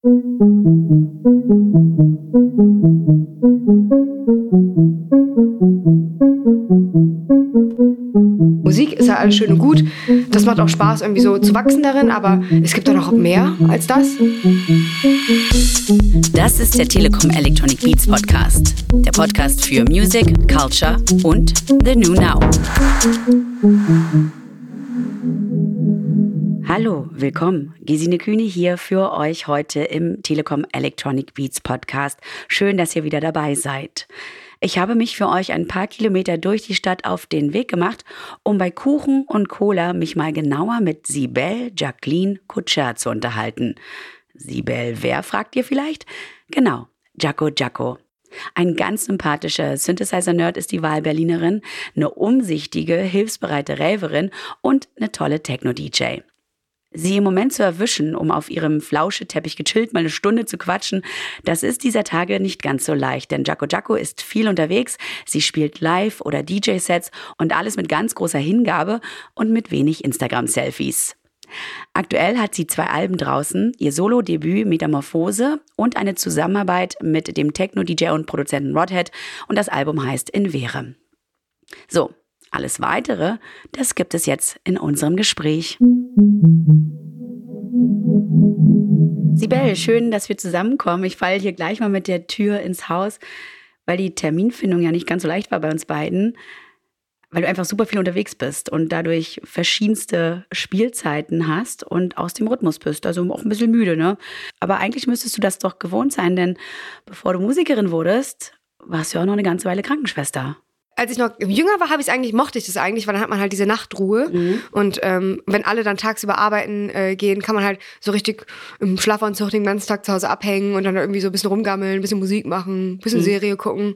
Musik ist ja alles schön und gut. Das macht auch Spaß, irgendwie so zu wachsen darin, aber es gibt doch noch mehr als das. Das ist der Telekom Electronic Beats Podcast. Der Podcast für Music, Culture und The New Now. Hallo, willkommen. Gesine Kühne hier für euch heute im Telekom Electronic Beats Podcast. Schön, dass ihr wieder dabei seid. Ich habe mich für euch ein paar Kilometer durch die Stadt auf den Weg gemacht, um bei Kuchen und Cola mich mal genauer mit Sibel Jacqueline Kutscher zu unterhalten. Sibel, wer fragt ihr vielleicht? Genau, Jaco Jaco. Ein ganz sympathischer Synthesizer-Nerd ist die Wahlberlinerin, eine umsichtige, hilfsbereite Raverin und eine tolle Techno-DJ. Sie im Moment zu erwischen, um auf ihrem Flauscheteppich gechillt mal eine Stunde zu quatschen, das ist dieser Tage nicht ganz so leicht, denn Jaco Jaco ist viel unterwegs, sie spielt Live- oder DJ-Sets und alles mit ganz großer Hingabe und mit wenig Instagram-Selfies. Aktuell hat sie zwei Alben draußen, ihr Solo-Debüt Metamorphose und eine Zusammenarbeit mit dem Techno-DJ und Produzenten Rodhead und das Album heißt In Vere. So, alles weitere, das gibt es jetzt in unserem Gespräch. Sibel, schön, dass wir zusammenkommen. Ich falle hier gleich mal mit der Tür ins Haus, weil die Terminfindung ja nicht ganz so leicht war bei uns beiden, weil du einfach super viel unterwegs bist und dadurch verschiedenste Spielzeiten hast und aus dem Rhythmus bist. Also auch ein bisschen müde, ne? Aber eigentlich müsstest du das doch gewohnt sein, denn bevor du Musikerin wurdest, warst du ja auch noch eine ganze Weile Krankenschwester als ich noch jünger war, habe ich eigentlich, mochte ich das eigentlich, weil dann hat man halt diese Nachtruhe. Mhm. Und ähm, wenn alle dann tagsüber arbeiten äh, gehen, kann man halt so richtig im Schlafanzug den ganzen Tag zu Hause abhängen und dann irgendwie so ein bisschen rumgammeln, ein bisschen Musik machen, ein bisschen mhm. Serie gucken.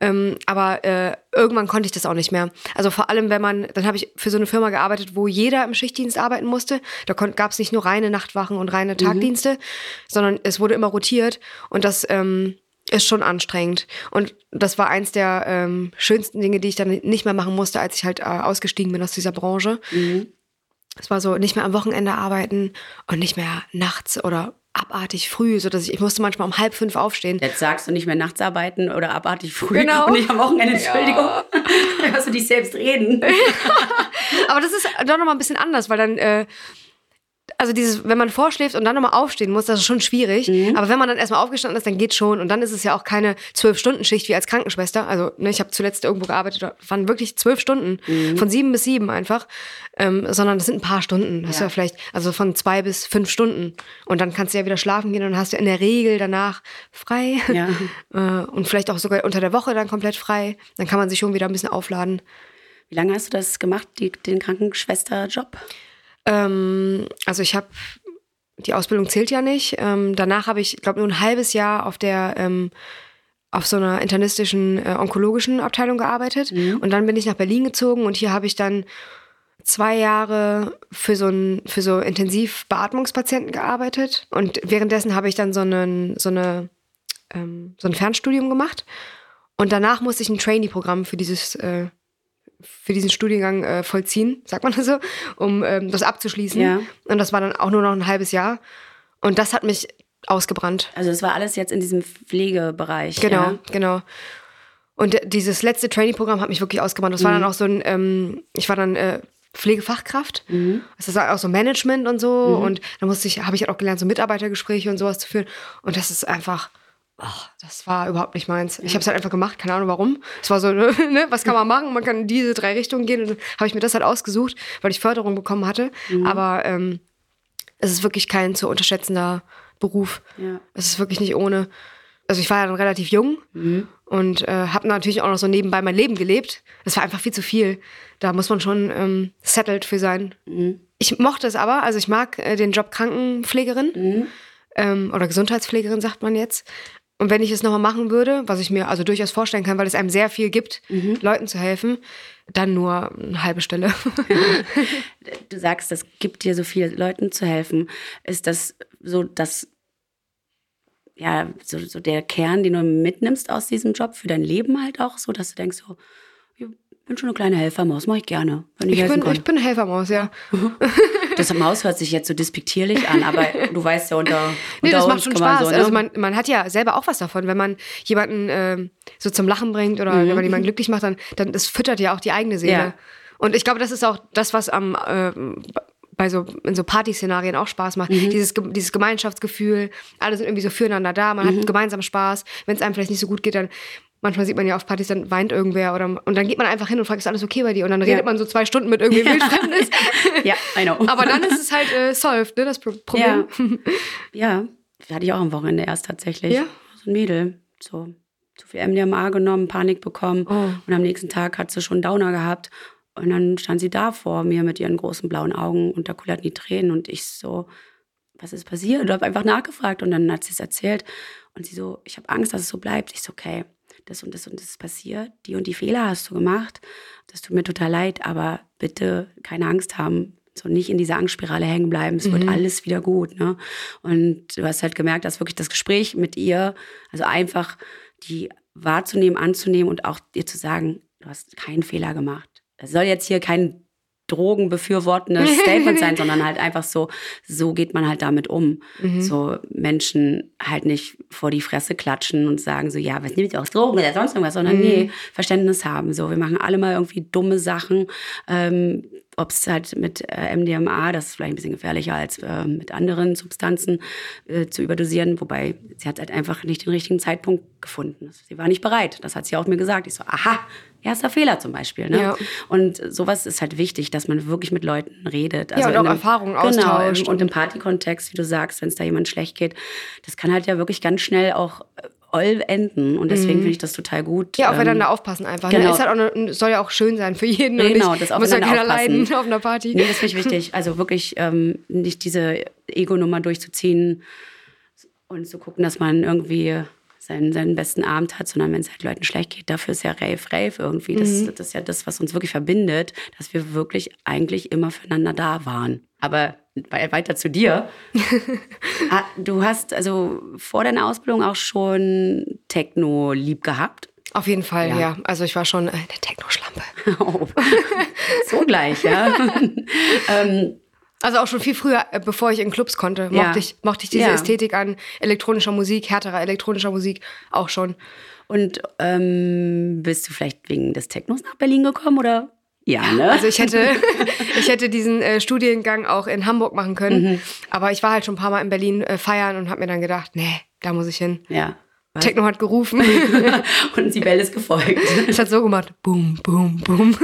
Ähm, aber äh, irgendwann konnte ich das auch nicht mehr. Also vor allem, wenn man, dann habe ich für so eine Firma gearbeitet, wo jeder im Schichtdienst arbeiten musste. Da gab es nicht nur reine Nachtwachen und reine mhm. Tagdienste, mhm. sondern es wurde immer rotiert. Und das ähm, ist schon anstrengend. Und das war eins der ähm, schönsten Dinge, die ich dann nicht mehr machen musste, als ich halt äh, ausgestiegen bin aus dieser Branche. Mhm. Es war so, nicht mehr am Wochenende arbeiten und nicht mehr nachts oder abartig früh, so dass ich, ich musste manchmal um halb fünf aufstehen. Jetzt sagst du nicht mehr nachts arbeiten oder abartig früh genau. und nicht am Wochenende, Entschuldigung. Ja. Hörst du dich selbst reden. Aber das ist doch nochmal ein bisschen anders, weil dann äh, also dieses, wenn man vorschläft und dann nochmal aufstehen muss, das ist schon schwierig. Mhm. Aber wenn man dann erstmal aufgestanden ist, dann geht schon. Und dann ist es ja auch keine Zwölf-Stunden-Schicht wie als Krankenschwester. Also, ne, ich habe zuletzt irgendwo gearbeitet, waren wirklich zwölf Stunden, mhm. von sieben bis sieben einfach. Ähm, sondern das sind ein paar Stunden. Das ja. ist ja vielleicht, also von zwei bis fünf Stunden. Und dann kannst du ja wieder schlafen gehen und dann hast du in der Regel danach frei. Ja. äh, und vielleicht auch sogar unter der Woche dann komplett frei. Dann kann man sich schon wieder ein bisschen aufladen. Wie lange hast du das gemacht, die, den Krankenschwester-Job? Ähm, also ich habe, die Ausbildung zählt ja nicht. Ähm, danach habe ich, glaube nur ein halbes Jahr auf der ähm, auf so einer internistischen äh, onkologischen Abteilung gearbeitet mhm. und dann bin ich nach Berlin gezogen und hier habe ich dann zwei Jahre für so ein für so Intensivbeatmungspatienten gearbeitet und währenddessen habe ich dann so einen so eine ähm, so ein Fernstudium gemacht und danach musste ich ein Trainee-Programm für dieses äh, für diesen Studiengang äh, vollziehen, sagt man so, um ähm, das abzuschließen. Ja. Und das war dann auch nur noch ein halbes Jahr. Und das hat mich ausgebrannt. Also es war alles jetzt in diesem Pflegebereich. Genau, ja? genau. Und dieses letzte Training-Programm hat mich wirklich ausgebrannt. Das mhm. war dann auch so ein, ähm, ich war dann äh, Pflegefachkraft. Mhm. Das war auch so Management und so. Mhm. Und da musste ich, habe ich auch gelernt, so Mitarbeitergespräche und sowas zu führen. Und das ist einfach ach, das war überhaupt nicht meins. Ich habe es halt einfach gemacht, keine Ahnung warum. Es war so, ne, was kann man machen? Man kann in diese drei Richtungen gehen. Und dann habe ich mir das halt ausgesucht, weil ich Förderung bekommen hatte. Mhm. Aber ähm, es ist wirklich kein zu unterschätzender Beruf. Ja. Es ist wirklich nicht ohne. Also ich war ja dann relativ jung mhm. und äh, habe natürlich auch noch so nebenbei mein Leben gelebt. Es war einfach viel zu viel. Da muss man schon ähm, settled für sein. Mhm. Ich mochte es aber, also ich mag äh, den Job Krankenpflegerin mhm. ähm, oder Gesundheitspflegerin, sagt man jetzt. Und wenn ich es nochmal machen würde, was ich mir also durchaus vorstellen kann, weil es einem sehr viel gibt, mhm. Leuten zu helfen, dann nur eine halbe Stelle. du sagst, es gibt dir so viel Leuten zu helfen. Ist das so, dass ja, so, so der Kern, den du mitnimmst aus diesem Job für dein Leben halt auch, so dass du denkst, so, bin schon eine kleine Helfermaus, mache ich gerne. Wenn ich, ich, bin, ich bin Helfermaus, ja. Das Maus hört sich jetzt so despektierlich an, aber du weißt ja unter, nee, unter das macht schon Spaß. So, ne? Also man, man hat ja selber auch was davon, wenn man jemanden äh, so zum Lachen bringt oder mhm. wenn man jemanden glücklich macht, dann, dann das füttert ja auch die eigene Seele. Ja. Und ich glaube, das ist auch das, was am äh, bei so in so Partyszenarien auch Spaß macht. Mhm. Dieses, dieses Gemeinschaftsgefühl, alle sind irgendwie so füreinander da, man mhm. hat gemeinsam Spaß. Wenn es einem vielleicht nicht so gut geht, dann manchmal sieht man ja auf Partys, dann weint irgendwer oder und dann geht man einfach hin und fragt, ist alles okay bei dir? Und dann redet ja. man so zwei Stunden mit irgendwie Wildfremdes. ja, I know. Aber dann ist es halt äh, solved, ne, das Problem. Ja. ja, hatte ich auch am Wochenende erst tatsächlich. Ja. So ein Mädel, so zu viel MDMA genommen, Panik bekommen oh. und am nächsten Tag hat sie schon Downer gehabt und dann stand sie da vor mir mit ihren großen blauen Augen und da kullerten die Tränen und ich so, was ist passiert? Und habe einfach nachgefragt und dann hat sie es erzählt und sie so, ich habe Angst, dass es so bleibt. Ich so, okay, das und das und das ist passiert, die und die Fehler hast du gemacht. Das tut mir total leid, aber bitte keine Angst haben. So nicht in dieser Angstspirale hängen bleiben. Es mhm. wird alles wieder gut. Ne? Und du hast halt gemerkt, dass wirklich das Gespräch mit ihr, also einfach die wahrzunehmen, anzunehmen und auch dir zu sagen, du hast keinen Fehler gemacht. Das soll jetzt hier kein drogenbefürwortendes Statement sein, sondern halt einfach so, so geht man halt damit um. Mhm. So Menschen halt nicht vor die Fresse klatschen und sagen so, ja, was nimmt ihr aus Drogen oder sonst irgendwas, sondern mhm. nee, Verständnis haben. So, wir machen alle mal irgendwie dumme Sachen. Ähm, ob es halt mit äh, MDMA, das ist vielleicht ein bisschen gefährlicher als äh, mit anderen Substanzen äh, zu überdosieren, wobei sie hat halt einfach nicht den richtigen Zeitpunkt gefunden. Sie war nicht bereit. Das hat sie auch mir gesagt. Ich so, aha, erster Fehler zum Beispiel. Ne? Ja. Und sowas ist halt wichtig, dass man wirklich mit Leuten redet. Also ja, und auch einem, Erfahrungen genau, austauscht. Genau, und im Partykontext, wie du sagst, wenn es da jemand schlecht geht, das kann halt ja wirklich ganz schnell auch äh, enden. Und deswegen mhm. finde ich das total gut. Ja, aufeinander ähm, aufpassen einfach. Ne? Genau. Ne? Ist halt auch eine, soll ja auch schön sein für jeden. Genau, nicht, das muss ja keiner leiden auf einer Party. Nee, das finde ich wichtig. Also wirklich ähm, nicht diese Ego-Nummer durchzuziehen und zu gucken, dass man irgendwie seinen, seinen besten Abend hat, sondern wenn es halt Leuten schlecht geht, dafür ist ja Rave, Rave irgendwie. Das, mhm. das ist ja das, was uns wirklich verbindet, dass wir wirklich eigentlich immer füreinander da waren. Aber weiter zu dir. Ah, du hast also vor deiner Ausbildung auch schon Techno lieb gehabt? Auf jeden Fall, ja. ja. Also ich war schon eine Techno-Schlampe. Oh, so gleich, ja. ähm, also auch schon viel früher, äh, bevor ich in Clubs konnte, ja. mochte, ich, mochte ich diese ja. Ästhetik an elektronischer Musik, härterer elektronischer Musik auch schon. Und ähm, bist du vielleicht wegen des Technos nach Berlin gekommen oder? Ja, ne? Also ich hätte, ich hätte diesen äh, Studiengang auch in Hamburg machen können, mhm. aber ich war halt schon ein paar Mal in Berlin äh, feiern und habe mir dann gedacht, nee, da muss ich hin. Ja. Techno hat gerufen. und Sibel ist gefolgt. Es hat so gemacht, boom, boom, boom.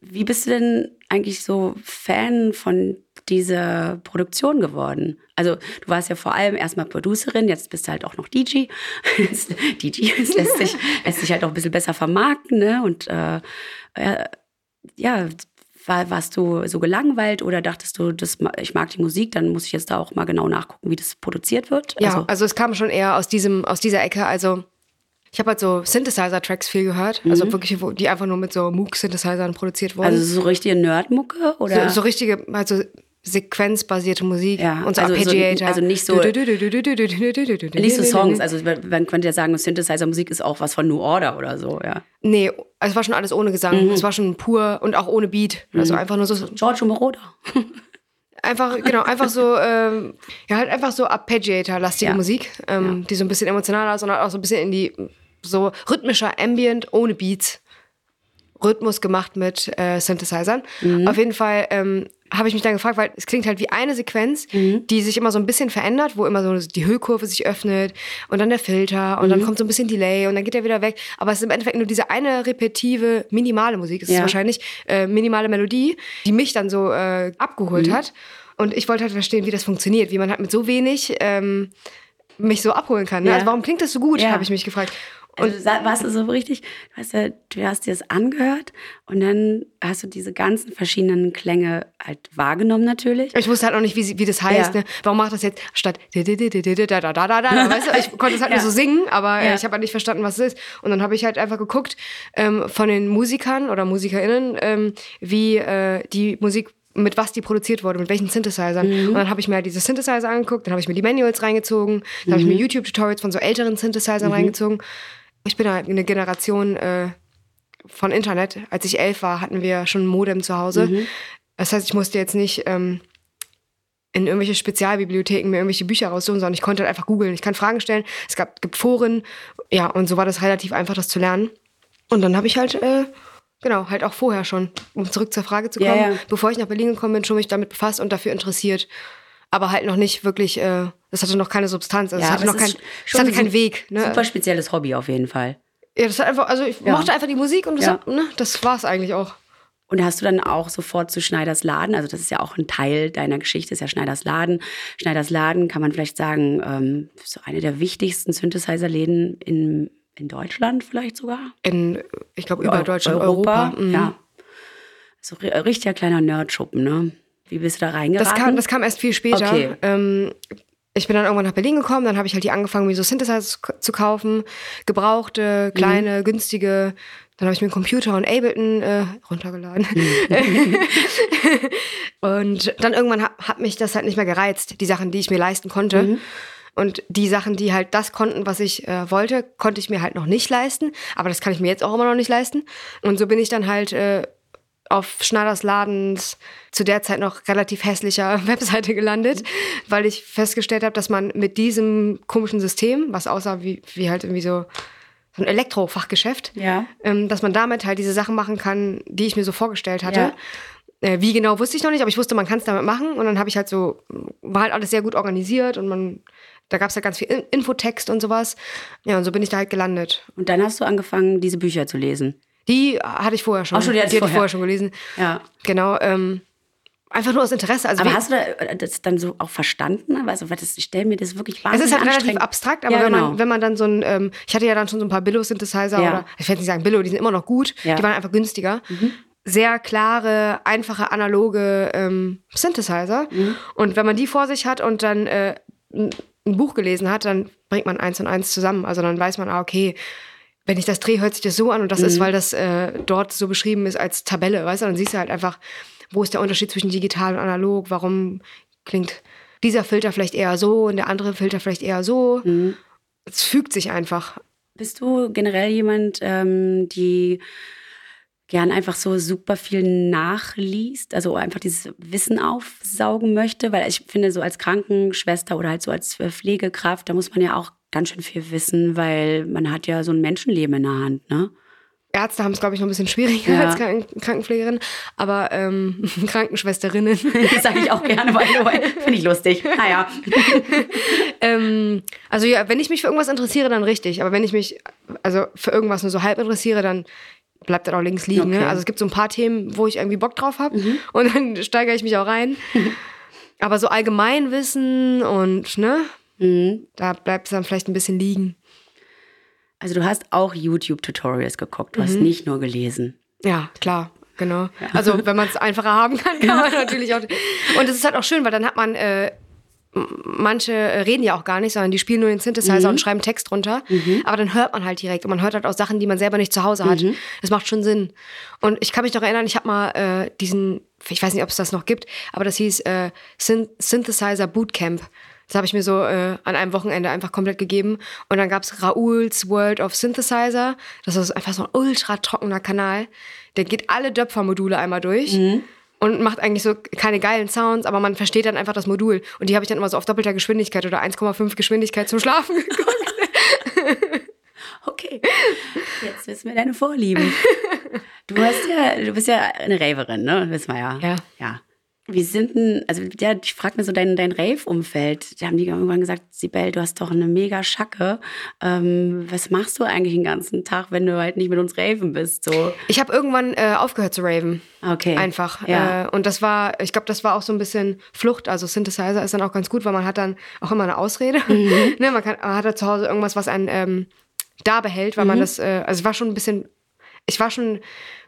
Wie bist du denn eigentlich so Fan von diese Produktion geworden? Also du warst ja vor allem erstmal Producerin, jetzt bist du halt auch noch DJ. DJ lässt sich, lässt sich halt auch ein bisschen besser vermarkten, ne? Und äh, ja, war, warst du so gelangweilt oder dachtest du, das, ich mag die Musik, dann muss ich jetzt da auch mal genau nachgucken, wie das produziert wird? Ja, also, also es kam schon eher aus diesem, aus dieser Ecke. Also ich habe halt so Synthesizer-Tracks viel gehört, also mhm. wirklich, die einfach nur mit so Moog-Synthesizern produziert wurden. Also so richtige Nerdmucke oder? So, so richtige, also sequenzbasierte Musik ja, und so also, So, also nicht so nicht so Songs, also man könnte ja sagen, Synthesizer-Musik ist auch was von New Order oder so, ja. Nee, also es war schon alles ohne Gesang, mhm. es war schon pur und auch ohne Beat, also mhm. einfach nur so Giorgio Moroder. einfach genau, einfach so ähm, ja halt einfach so Arpeggiator-lastige ja. Musik, ähm, ja. die so ein bisschen emotionaler, sondern auch so ein bisschen in die so rhythmischer Ambient ohne Beats. Rhythmus gemacht mit äh, Synthesizern. Mhm. Auf jeden Fall ähm, habe ich mich dann gefragt, weil es klingt halt wie eine Sequenz, mhm. die sich immer so ein bisschen verändert, wo immer so die Hüllkurve sich öffnet und dann der Filter und mhm. dann kommt so ein bisschen Delay und dann geht er wieder weg. Aber es ist im Endeffekt nur diese eine repetitive, minimale Musik, es ja. ist wahrscheinlich äh, minimale Melodie, die mich dann so äh, abgeholt mhm. hat. Und ich wollte halt verstehen, wie das funktioniert, wie man halt mit so wenig ähm, mich so abholen kann. Ne? Ja. Also warum klingt das so gut, ja. habe ich mich gefragt. Und also, warst du so richtig, du hast, ja, du hast dir das angehört und dann hast du diese ganzen verschiedenen Klänge halt wahrgenommen natürlich. Ich wusste halt auch nicht, wie, wie das heißt. Ja. Ne? Warum macht das jetzt statt da da da da da weißt du, ich konnte es halt ja. nur so singen, aber ja. ich habe halt nicht verstanden, was es ist. Und dann habe ich halt einfach geguckt ähm, von den Musikern oder MusikerInnen, ähm, wie äh, die Musik mit was die produziert wurde, mit welchen Synthesizern. Mhm. Und dann habe ich mir halt diese Synthesizer angeguckt, dann habe ich mir die Manuals reingezogen, dann mhm. habe ich mir YouTube-Tutorials von so älteren Synthesizern mhm. reingezogen ich bin halt eine Generation äh, von Internet. Als ich elf war, hatten wir schon ein Modem zu Hause. Mhm. Das heißt, ich musste jetzt nicht ähm, in irgendwelche Spezialbibliotheken mir irgendwelche Bücher raussuchen, sondern ich konnte halt einfach googeln. Ich kann Fragen stellen. Es gab, gibt Foren. Ja, und so war das relativ einfach, das zu lernen. Und dann habe ich halt, äh, genau, halt auch vorher schon, um zurück zur Frage zu kommen, ja, ja. bevor ich nach Berlin gekommen bin, schon mich damit befasst und dafür interessiert. Aber halt noch nicht wirklich, äh, das hatte noch keine Substanz. Also ja, es hatte noch kein, es hatte keinen Weg. Ne? Super spezielles Hobby auf jeden Fall. Ja, das hat einfach, also ich mochte einfach die Musik und das, hat, ne, das war es eigentlich auch. Und hast du dann auch sofort zu Schneiders Laden, also das ist ja auch ein Teil deiner Geschichte, ist ja Schneiders Laden. Schneiders Laden kann man vielleicht sagen, ähm, so eine der wichtigsten Synthesizer-Läden in, in Deutschland vielleicht sogar. In, ich glaube, über Deutschland, Europa. Europa. Mhm. Ja. So richtiger kleiner Nerdschuppen, ne? Wie bist du da reingeraten? Das kam, das kam erst viel später. Okay. Ähm, ich bin dann irgendwann nach Berlin gekommen, dann habe ich halt die angefangen, mir so Synthesizer zu kaufen. Gebrauchte, kleine, mhm. günstige dann habe ich mir einen Computer und Ableton äh, runtergeladen. Mhm. und dann irgendwann hat, hat, mich das halt nicht mehr gereizt, die Sachen, die ich mir leisten konnte. Mhm. Und die Sachen, die halt das konnten, was ich äh, wollte, konnte ich mir halt noch nicht leisten. Aber das kann ich mir jetzt auch immer noch nicht leisten. Und so bin ich dann halt äh, auf Schneiders Ladens zu der Zeit noch relativ hässlicher Webseite gelandet, weil ich festgestellt habe, dass man mit diesem komischen System, was aussah wie, wie halt irgendwie so so ein Elektrofachgeschäft, ja. ähm, dass man damit halt diese Sachen machen kann, die ich mir so vorgestellt hatte. Ja. Äh, wie genau wusste ich noch nicht, aber ich wusste, man kann es damit machen. Und dann habe ich halt so, war halt alles sehr gut organisiert und man, da gab es halt ganz viel Infotext und sowas. Ja, und so bin ich da halt gelandet. Und dann hast du angefangen, diese Bücher zu lesen. Die hatte ich vorher schon. Ach schon, die, die hatte ich vorher schon gelesen. Ja. Genau. Ähm, Einfach nur aus Interesse. Also aber hast du äh, das dann so auch verstanden? Also, das, ich stelle mir das wirklich wahnsinnig Es ist halt relativ abstrakt, aber ja, genau. wenn, man, wenn man dann so ein, ähm, ich hatte ja dann schon so ein paar Billo-Synthesizer ja. oder, ich will nicht sagen Billo, die sind immer noch gut, ja. die waren einfach günstiger. Mhm. Sehr klare, einfache, analoge ähm, Synthesizer. Mhm. Und wenn man die vor sich hat und dann äh, ein Buch gelesen hat, dann bringt man eins und eins zusammen. Also dann weiß man, ah, okay, wenn ich das drehe, hört sich das so an und das mhm. ist, weil das äh, dort so beschrieben ist als Tabelle, weißt du? Dann siehst du halt einfach, wo ist der Unterschied zwischen digital und analog? Warum klingt dieser Filter vielleicht eher so und der andere Filter vielleicht eher so? Mhm. Es fügt sich einfach. Bist du generell jemand, ähm, die gern einfach so super viel nachliest, also einfach dieses Wissen aufsaugen möchte, weil ich finde, so als Krankenschwester oder halt so als Pflegekraft, da muss man ja auch ganz schön viel wissen, weil man hat ja so ein Menschenleben in der Hand, ne? Ärzte haben es, glaube ich, noch ein bisschen schwieriger ja. als Krankenpflegerin, aber ähm, Krankenschwesterinnen. Das sage ich auch gerne, weil finde ich lustig. Naja. ähm, also ja, wenn ich mich für irgendwas interessiere, dann richtig. Aber wenn ich mich also für irgendwas nur so halb interessiere, dann bleibt das auch links liegen. Ne? Okay. Ne? Also es gibt so ein paar Themen, wo ich irgendwie Bock drauf habe mhm. und dann steigere ich mich auch rein. aber so Allgemeinwissen und ne, mhm. da bleibt es dann vielleicht ein bisschen liegen. Also du hast auch YouTube-Tutorials geguckt, du mhm. hast nicht nur gelesen. Ja, klar. Genau. Ja. Also wenn man es einfacher haben kann, kann man natürlich auch. Und es ist halt auch schön, weil dann hat man äh, manche reden ja auch gar nicht, sondern die spielen nur den Synthesizer mhm. und schreiben Text drunter. Mhm. Aber dann hört man halt direkt und man hört halt auch Sachen, die man selber nicht zu Hause hat. Mhm. Das macht schon Sinn. Und ich kann mich noch erinnern, ich habe mal äh, diesen, ich weiß nicht, ob es das noch gibt, aber das hieß äh, Synthesizer Bootcamp. Das habe ich mir so äh, an einem Wochenende einfach komplett gegeben. Und dann gab es Raoul's World of Synthesizer. Das ist einfach so ein ultra trockener Kanal. Der geht alle Döpfer-Module einmal durch. Mhm. Und macht eigentlich so keine geilen Sounds, aber man versteht dann einfach das Modul. Und die habe ich dann immer so auf doppelter Geschwindigkeit oder 1,5 Geschwindigkeit zum Schlafen geguckt. okay, jetzt wissen wir deine Vorlieben. Du, hast ja, du bist ja eine Raverin, ne? Wissen wir ja. Ja. ja. Wie sind denn, also ja, ich frage mir so dein, dein Rave-Umfeld. Da haben die irgendwann gesagt, Sibel, du hast doch eine mega Schacke. Ähm, was machst du eigentlich den ganzen Tag, wenn du halt nicht mit uns raven bist? So? Ich habe irgendwann äh, aufgehört zu raven. Okay. Einfach. Ja. Äh, und das war, ich glaube, das war auch so ein bisschen Flucht. Also Synthesizer ist dann auch ganz gut, weil man hat dann auch immer eine Ausrede. Mhm. ne, man, kann, man hat da zu Hause irgendwas, was einen ähm, da behält, weil mhm. man das, äh, also es war schon ein bisschen, ich war schon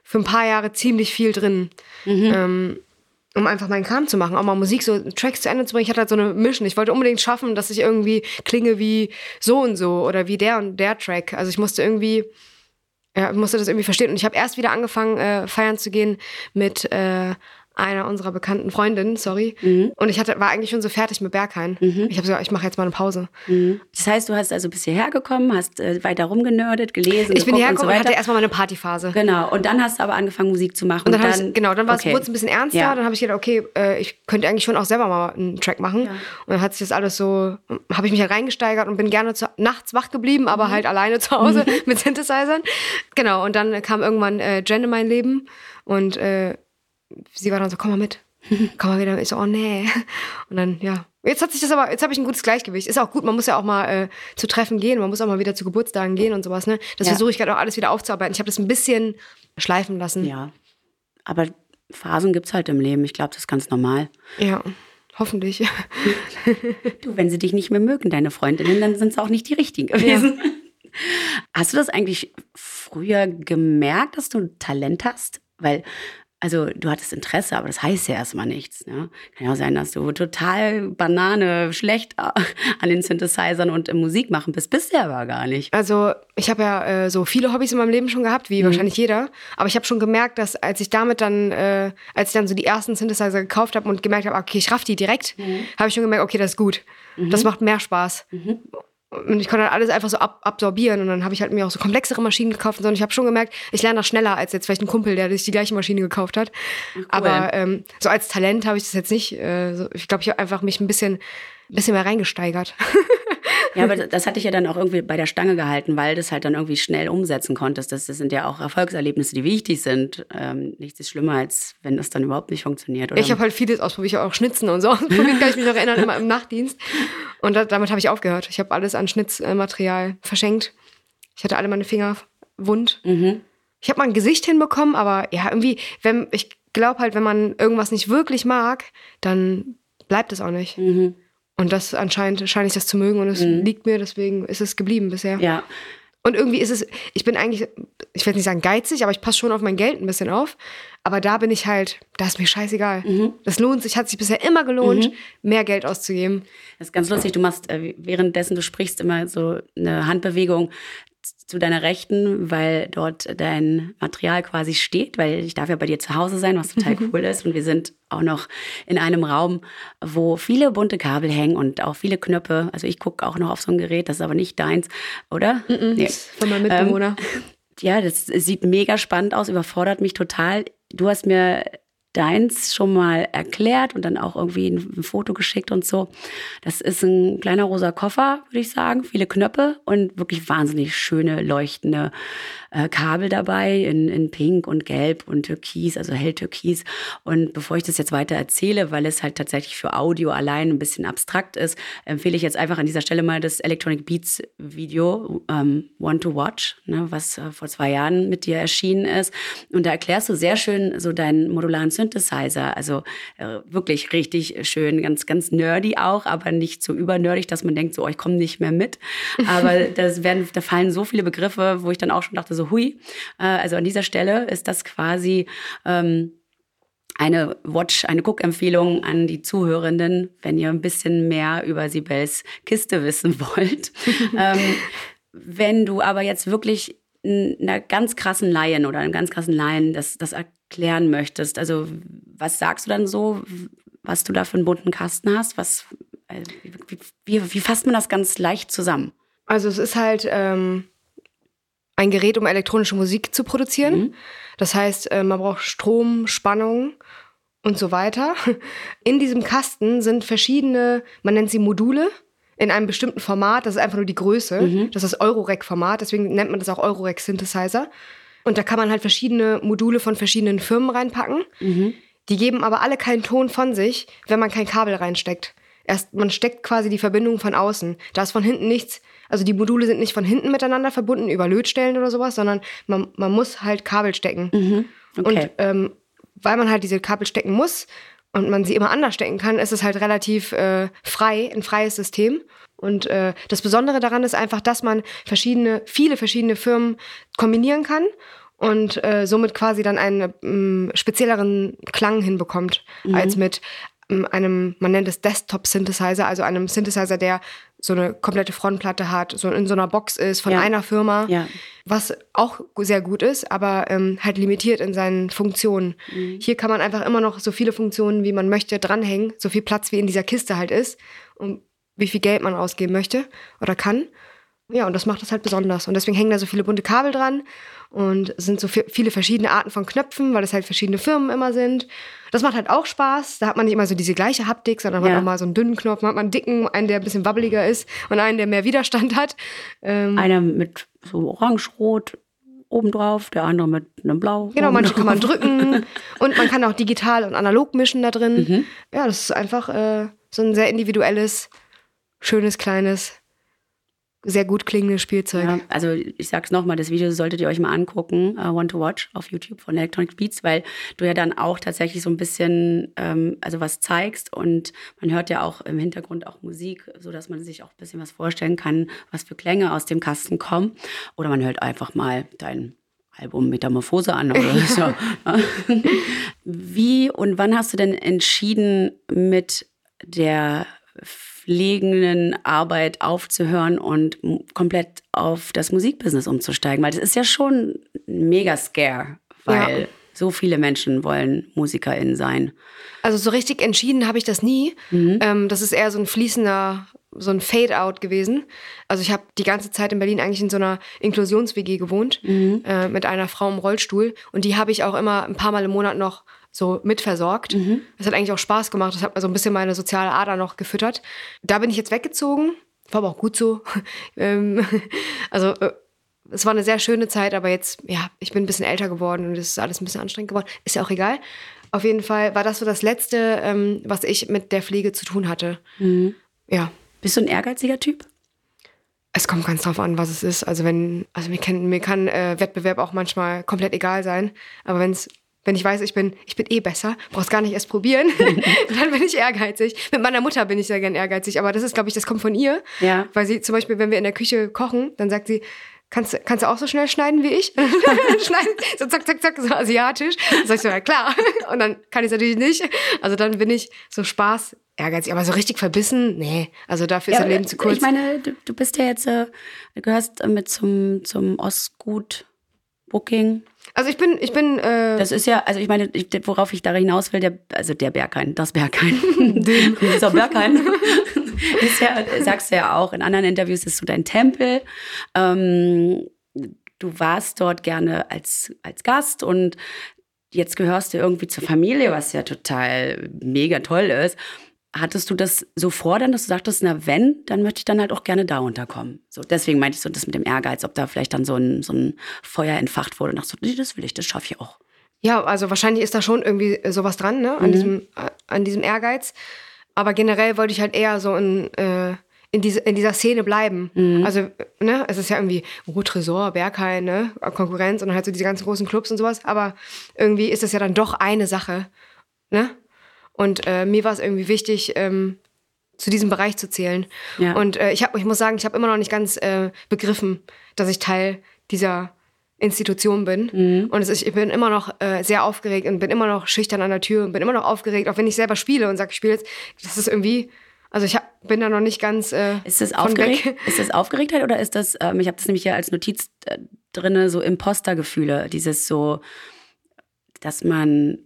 für ein paar Jahre ziemlich viel drin. Mhm. Ähm, um einfach meinen Kram zu machen, auch mal Musik, so Tracks zu Ende zu bringen. Ich hatte halt so eine Mission. Ich wollte unbedingt schaffen, dass ich irgendwie klinge wie so und so oder wie der und der Track. Also ich musste irgendwie, ja, musste das irgendwie verstehen. Und ich habe erst wieder angefangen, äh, feiern zu gehen mit äh, einer unserer bekannten Freundinnen, sorry. Mhm. Und ich hatte, war eigentlich schon so fertig mit Berghain. Mhm. Ich habe gesagt, ich mache jetzt mal eine Pause. Mhm. Das heißt, du hast also bis hierher gekommen, hast äh, weiter rumgenördet, gelesen. Ich bin hierher gekommen und, so und hatte erstmal meine Partyphase. Genau. Und dann hast du aber angefangen, Musik zu machen. Und dann, dann ich, genau, dann okay. wurde es ein bisschen ernster. Ja. Dann habe ich gedacht, okay, äh, ich könnte eigentlich schon auch selber mal einen Track machen. Ja. Und dann hat sich das alles so, habe ich mich ja reingesteigert und bin gerne zu, nachts wach geblieben, aber mhm. halt alleine zu Hause mit Synthesizern. Genau. Und dann kam irgendwann äh, Jen in mein Leben und äh, sie war dann so, komm mal mit Komm mal wieder. Ich so, oh nee. Und dann, ja. Jetzt hat sich das aber, jetzt habe ich ein gutes Gleichgewicht. Ist auch gut, man muss ja auch mal äh, zu Treffen gehen, man muss auch mal wieder zu Geburtstagen gehen und sowas, ne? Das ja. versuche ich gerade auch alles wieder aufzuarbeiten. Ich habe das ein bisschen schleifen lassen. Ja. Aber Phasen gibt es halt im Leben. Ich glaube, das ist ganz normal. Ja. Hoffentlich. du, wenn sie dich nicht mehr mögen, deine Freundinnen, dann sind es auch nicht die richtigen gewesen. Ja. Hast du das eigentlich früher gemerkt, dass du Talent hast? Weil also du hattest Interesse, aber das heißt ja erstmal nichts. Ne? Kann ja auch sein, dass du total Banane schlecht an den Synthesizern und im Musik machen bist, bist du aber gar nicht. Also ich habe ja äh, so viele Hobbys in meinem Leben schon gehabt, wie mhm. wahrscheinlich jeder. Aber ich habe schon gemerkt, dass als ich damit dann, äh, als ich dann so die ersten Synthesizer gekauft habe und gemerkt habe, okay, ich raff die direkt, mhm. habe ich schon gemerkt, okay, das ist gut. Mhm. Das macht mehr Spaß. Und ich konnte halt alles einfach so ab absorbieren und dann habe ich halt mir auch so komplexere Maschinen gekauft und so und ich habe schon gemerkt, ich lerne das schneller als jetzt vielleicht ein Kumpel, der sich die gleiche Maschine gekauft hat. Cool. Aber ähm, so als Talent habe ich das jetzt nicht. Äh, so, ich glaube, ich habe einfach mich ein bisschen, bisschen mehr reingesteigert. Ja, aber das hatte ich ja dann auch irgendwie bei der Stange gehalten, weil du es halt dann irgendwie schnell umsetzen konntest. Das, das sind ja auch Erfolgserlebnisse, die wichtig sind. Ähm, nichts ist schlimmer, als wenn das dann überhaupt nicht funktioniert. Oder? Ich habe halt vieles ausprobiert, ich auch Schnitzen und so. Probiert kann ich mich noch erinnern, immer im Nachtdienst. Und da, damit habe ich aufgehört. Ich habe alles an Schnitzmaterial verschenkt. Ich hatte alle meine Finger wund. Mhm. Ich habe mal ein Gesicht hinbekommen, aber ja, irgendwie, wenn ich glaube halt, wenn man irgendwas nicht wirklich mag, dann bleibt es auch nicht. Mhm. Und das anscheinend scheine ich das zu mögen und es mhm. liegt mir, deswegen ist es geblieben bisher. Ja. Und irgendwie ist es, ich bin eigentlich, ich will nicht sagen geizig, aber ich passe schon auf mein Geld ein bisschen auf. Aber da bin ich halt, da ist mir scheißegal. Mhm. Das lohnt sich, hat sich bisher immer gelohnt, mhm. mehr Geld auszugeben. Das ist ganz lustig, du machst äh, währenddessen du sprichst immer so eine Handbewegung zu deiner Rechten, weil dort dein Material quasi steht, weil ich darf ja bei dir zu Hause sein, was total cool ist. Und wir sind auch noch in einem Raum, wo viele bunte Kabel hängen und auch viele Knöpfe. Also ich gucke auch noch auf so ein Gerät, das ist aber nicht deins, oder? Mm -mm, nee. Von meinem Mitbewohner. Ähm, ja, das sieht mega spannend aus, überfordert mich total. Du hast mir deins schon mal erklärt und dann auch irgendwie ein, Foto geschickt und so. Das ist ein kleiner rosa Koffer, würde ich sagen, viele Knöpfe und wirklich wahnsinnig schöne leuchtende äh, Kabel dabei in, in Pink und Gelb und Türkis, also hell Türkis. Und bevor ich das jetzt weiter erzähle, weil es halt tatsächlich für Audio allein ein bisschen abstrakt ist, empfehle ich jetzt einfach an dieser Stelle mal das Electronic Beats Video ähm, One to Watch, ne, was äh, vor zwei Jahren mit dir erschienen ist. Und da erklärst du sehr schön so deinen modularen Synthesizer. Also äh, wirklich richtig schön, ganz, ganz nerdy auch, aber nicht so übernerdig, dass man denkt, so, oh, ich komme nicht mehr mit. Aber das werden, da fallen so viele Begriffe, wo ich dann auch schon dachte, so hui. Äh, also an dieser Stelle ist das quasi ähm, eine Watch, eine Guckempfehlung an die Zuhörenden, wenn ihr ein bisschen mehr über Sibels Kiste wissen wollt. ähm, wenn du aber jetzt wirklich einer ganz krassen Laien oder einem ganz krassen Laien das, das erklären möchtest, also was sagst du dann so, was du da für einen bunten Kasten hast? Was, äh, wie, wie, wie fasst man das ganz leicht zusammen? Also es ist halt ähm, ein Gerät, um elektronische Musik zu produzieren. Mhm. Das heißt, äh, man braucht Strom, Spannung und so weiter. In diesem Kasten sind verschiedene, man nennt sie Module, in einem bestimmten Format. Das ist einfach nur die Größe. Mhm. Das ist das Eurorec-Format, deswegen nennt man das auch Eurorec-Synthesizer. Und da kann man halt verschiedene Module von verschiedenen Firmen reinpacken. Mhm. Die geben aber alle keinen Ton von sich, wenn man kein Kabel reinsteckt. Erst, man steckt quasi die Verbindung von außen. Da ist von hinten nichts. Also die Module sind nicht von hinten miteinander verbunden über Lötstellen oder sowas, sondern man, man muss halt Kabel stecken. Mhm. Okay. Und ähm, weil man halt diese Kabel stecken muss und man sie immer anders stecken kann, ist es halt relativ äh, frei, ein freies System. Und äh, das Besondere daran ist einfach, dass man verschiedene, viele verschiedene Firmen kombinieren kann und äh, somit quasi dann einen ähm, spezielleren Klang hinbekommt mhm. als mit einem, man nennt es Desktop-Synthesizer, also einem Synthesizer, der so eine komplette Frontplatte hat, so in so einer Box ist von Ja. einer Firma, Ja. was auch sehr gut ist, aber ähm, halt limitiert in seinen Funktionen. Hier kann man einfach immer noch so viele Funktionen, wie man möchte, dranhängen, so viel Platz, wie in dieser Kiste halt ist und wie viel Geld man ausgeben möchte oder kann. Ja, und das macht das halt besonders. Und deswegen hängen da so viele bunte Kabel dran und es sind so vi- viele verschiedene Arten von Knöpfen, weil es halt verschiedene Firmen immer sind. Das macht halt auch Spaß. Da hat man nicht immer so diese gleiche Haptik, sondern man Ja. hat auch mal so einen dünnen Knopf, man hat mal einen dicken, einen, der ein bisschen wabbeliger ist und einen, der mehr Widerstand hat. Ähm, Einer mit so orange-rot obendrauf, der andere mit einem Blau. Genau, manche kann man drücken und man kann auch digital und analog mischen da drin. Mhm. Ja, das ist einfach äh, so ein sehr individuelles, schönes, kleines, sehr gut klingendes Spielzeug. Ja, also ich sag's nochmal, das Video solltet ihr euch mal angucken, uh, Want to Watch auf YouTube von Electronic Beats, weil du ja dann auch tatsächlich so ein bisschen ähm, also was zeigst und man hört ja auch im Hintergrund auch Musik, so dass man sich auch ein bisschen was vorstellen kann, was für Klänge aus dem Kasten kommen. Oder man hört einfach mal dein Album Metamorphose an oder so. Wie und wann hast du denn entschieden, mit der pflegenden Arbeit aufzuhören und komplett auf das Musikbusiness umzusteigen? Weil das ist ja schon mega Scare, weil Ja. so viele Menschen wollen MusikerInnen sein. Also so richtig entschieden habe ich das nie. Ähm, das ist eher so ein fließender, so ein Fade-out gewesen. Also ich habe die ganze Zeit in Berlin eigentlich in so einer Inklusions-WG gewohnt äh, mit einer Frau im Rollstuhl und die habe ich auch immer ein paar Mal im Monat noch so mitversorgt. Das hat eigentlich auch Spaß gemacht. Das hat mir so ein bisschen meine soziale Ader noch gefüttert. Da bin ich jetzt weggezogen. War aber auch gut so. ähm, also äh, es war eine sehr schöne Zeit, aber jetzt, ja, ich bin ein bisschen älter geworden und es ist alles ein bisschen anstrengend geworden. Ist ja auch egal. Auf jeden Fall war das so das Letzte, ähm, was ich mit der Pflege zu tun hatte. Ja. Bist du ein ehrgeiziger Typ? Es kommt ganz drauf an, was es ist. Also wenn, also mir kann, mir kann äh, Wettbewerb auch manchmal komplett egal sein. Aber wenn's, wenn ich weiß, ich bin, ich bin eh besser, brauch's gar nicht erst probieren, dann bin ich ehrgeizig. Mit meiner Mutter bin ich sehr gern ehrgeizig, aber das ist, glaube ich, das kommt von ihr. Ja. Weil sie zum Beispiel, wenn wir in der Küche kochen, dann sagt sie, kannst, du- kannst du auch so schnell schneiden wie ich? schneiden, so zack, zack, zack, so asiatisch. Dann sag ich so, ja klar. Und dann kann ich es natürlich nicht. Also dann bin ich so Spaß ehrgeizig, aber so richtig verbissen, nee. Also dafür ist das Leben zu kurz. Ich meine, du, du bist ja jetzt, äh, du gehörst äh, mit zum, zum Ostgut Booking. Also ich bin, ich bin, äh, Das ist ja, also ich meine, ich, worauf ich da hinaus will, der, also der Berghain, das Berghain. Dieser Berghain. ist ja, sagst du ja auch, in anderen Interviews ist so dein Tempel. Ähm, du warst dort gerne als, als Gast und jetzt gehörst du irgendwie zur Familie, was ja total mega toll ist. Hattest du das so vor, dann, dass du sagtest, na wenn, dann möchte ich dann halt auch gerne da unterkommen. So, deswegen meinte ich so das mit dem Ehrgeiz, ob da vielleicht dann so ein, so ein Feuer entfacht wurde und dachte so, nee, das will ich, das schaffe ich auch. ja, also wahrscheinlich ist da schon irgendwie äh, sowas dran, ne, an, diesem, äh, an diesem Ehrgeiz. Aber generell wollte ich halt eher so in, äh, in, diese, in dieser Szene bleiben. Also, äh, ne, es ist ja irgendwie, oh, Tresor, Berghain, ne, Konkurrenz und dann halt so diese ganzen großen Clubs und sowas. Aber irgendwie ist das ja dann doch eine Sache, ne? Und äh, mir war es irgendwie wichtig, ähm, zu diesem Bereich zu zählen. Ja. Und äh, ich, hab, ich muss sagen, ich habe immer noch nicht ganz äh, begriffen, dass ich Teil dieser Institution bin. Und es ist, ich bin immer noch äh, sehr aufgeregt und bin immer noch schüchtern an der Tür und bin immer noch aufgeregt, auch wenn ich selber spiele und sage, ich spiele jetzt. Das ist irgendwie, also ich hab, bin da noch nicht ganz äh, Ist das, aufgeregt, ist das Aufgeregtheit oder ist das, ähm, ich habe das nämlich hier als Notiz äh, drinne, so Impostergefühle, dieses so, dass man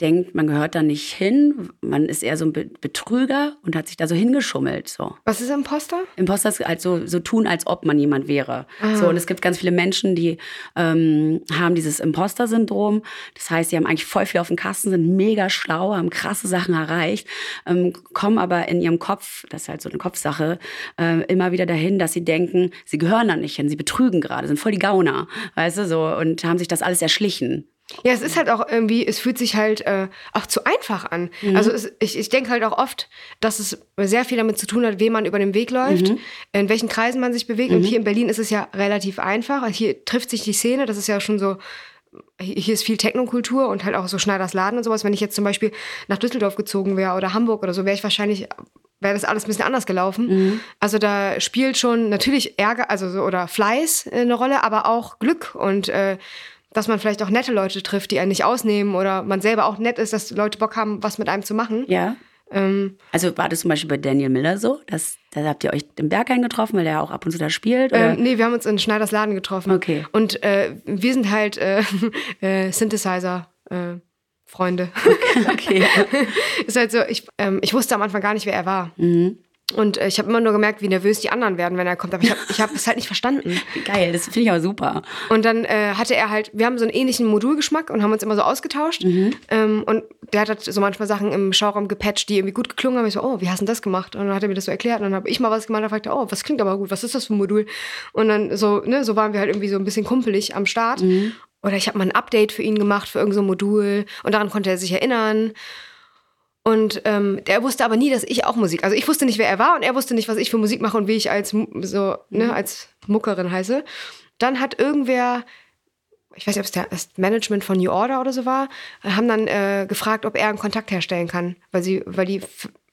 denkt, man gehört da nicht hin, man ist eher so ein Be Betrüger und hat sich da so hingeschummelt, so. Was ist Imposter? Imposter ist halt so, so tun, als ob man jemand wäre. So, und es gibt ganz viele Menschen, die ähm, haben dieses Imposter-Syndrom. Das heißt, sie haben eigentlich voll viel auf dem Kasten, sind mega schlau, haben krasse Sachen erreicht, ähm, kommen aber in ihrem Kopf, das ist halt so eine Kopfsache, äh, immer wieder dahin, dass sie denken, sie gehören da nicht hin, sie betrügen gerade, sind voll die Gauner, weißt du, so, und haben sich das alles erschlichen. Ja, es ist halt auch irgendwie, es fühlt sich halt äh, auch zu einfach an. Also es, ich, ich denke halt auch oft, dass es sehr viel damit zu tun hat, wem man über den Weg läuft, in welchen Kreisen man sich bewegt. Und hier in Berlin ist es ja relativ einfach. Also Hier trifft sich die Szene, das ist ja schon so, hier ist viel Technokultur und halt auch so Schneiders Laden und sowas. Wenn ich jetzt zum Beispiel nach Düsseldorf gezogen wäre oder Hamburg oder so, wäre ich wahrscheinlich, wäre das alles ein bisschen anders gelaufen. Also da spielt schon natürlich Ärger, also so, oder Fleiß äh, eine Rolle, aber auch Glück und äh, dass man vielleicht auch nette Leute trifft, die einen nicht ausnehmen oder man selber auch nett ist, dass Leute Bock haben, was mit einem zu machen. Ja. Ähm, also war das zum Beispiel bei Daniel Miller so? Dass, da habt ihr euch im Berghain getroffen, weil der ja auch ab und zu da spielt? Oder? Ähm, nee, wir haben uns in Schneiders Laden getroffen. Okay. Und äh, wir sind halt äh, äh, Synthesizer. Freunde. Okay. ist halt so, ich, ähm, ich wusste am Anfang gar nicht, wer er war. Mhm. Und äh, ich habe immer nur gemerkt, wie nervös die anderen werden, wenn er kommt. Aber ich habe ich hab es halt nicht verstanden. Geil, das finde ich aber super. Und dann äh, hatte er halt, wir haben so einen ähnlichen Modulgeschmack und haben uns immer so ausgetauscht. Mhm. Ähm, und der hat halt so manchmal Sachen im Schauraum gepatcht, die irgendwie gut geklungen haben. Ich so, oh, wie hast du das gemacht? Und dann hat er mir das so erklärt. Und dann habe ich mal was gemacht. Und fragte, oh, was klingt aber gut? Was ist das für ein Modul? Und dann so, ne, so waren wir halt irgendwie so ein bisschen kumpelig am Start. Mhm. Oder ich habe mal ein Update für ihn gemacht für irgendein so Modul. Und daran konnte er sich erinnern. Und ähm, der wusste aber nie, dass ich auch Musik. Also ich wusste nicht, wer er war und er wusste nicht, was ich für Musik mache und wie ich als so ne, mhm. als Muckerin heiße. Dann hat irgendwer, ich weiß nicht, ob es der, das Management von New Order oder so war, haben dann äh, gefragt, ob er einen Kontakt herstellen kann, weil sie, weil die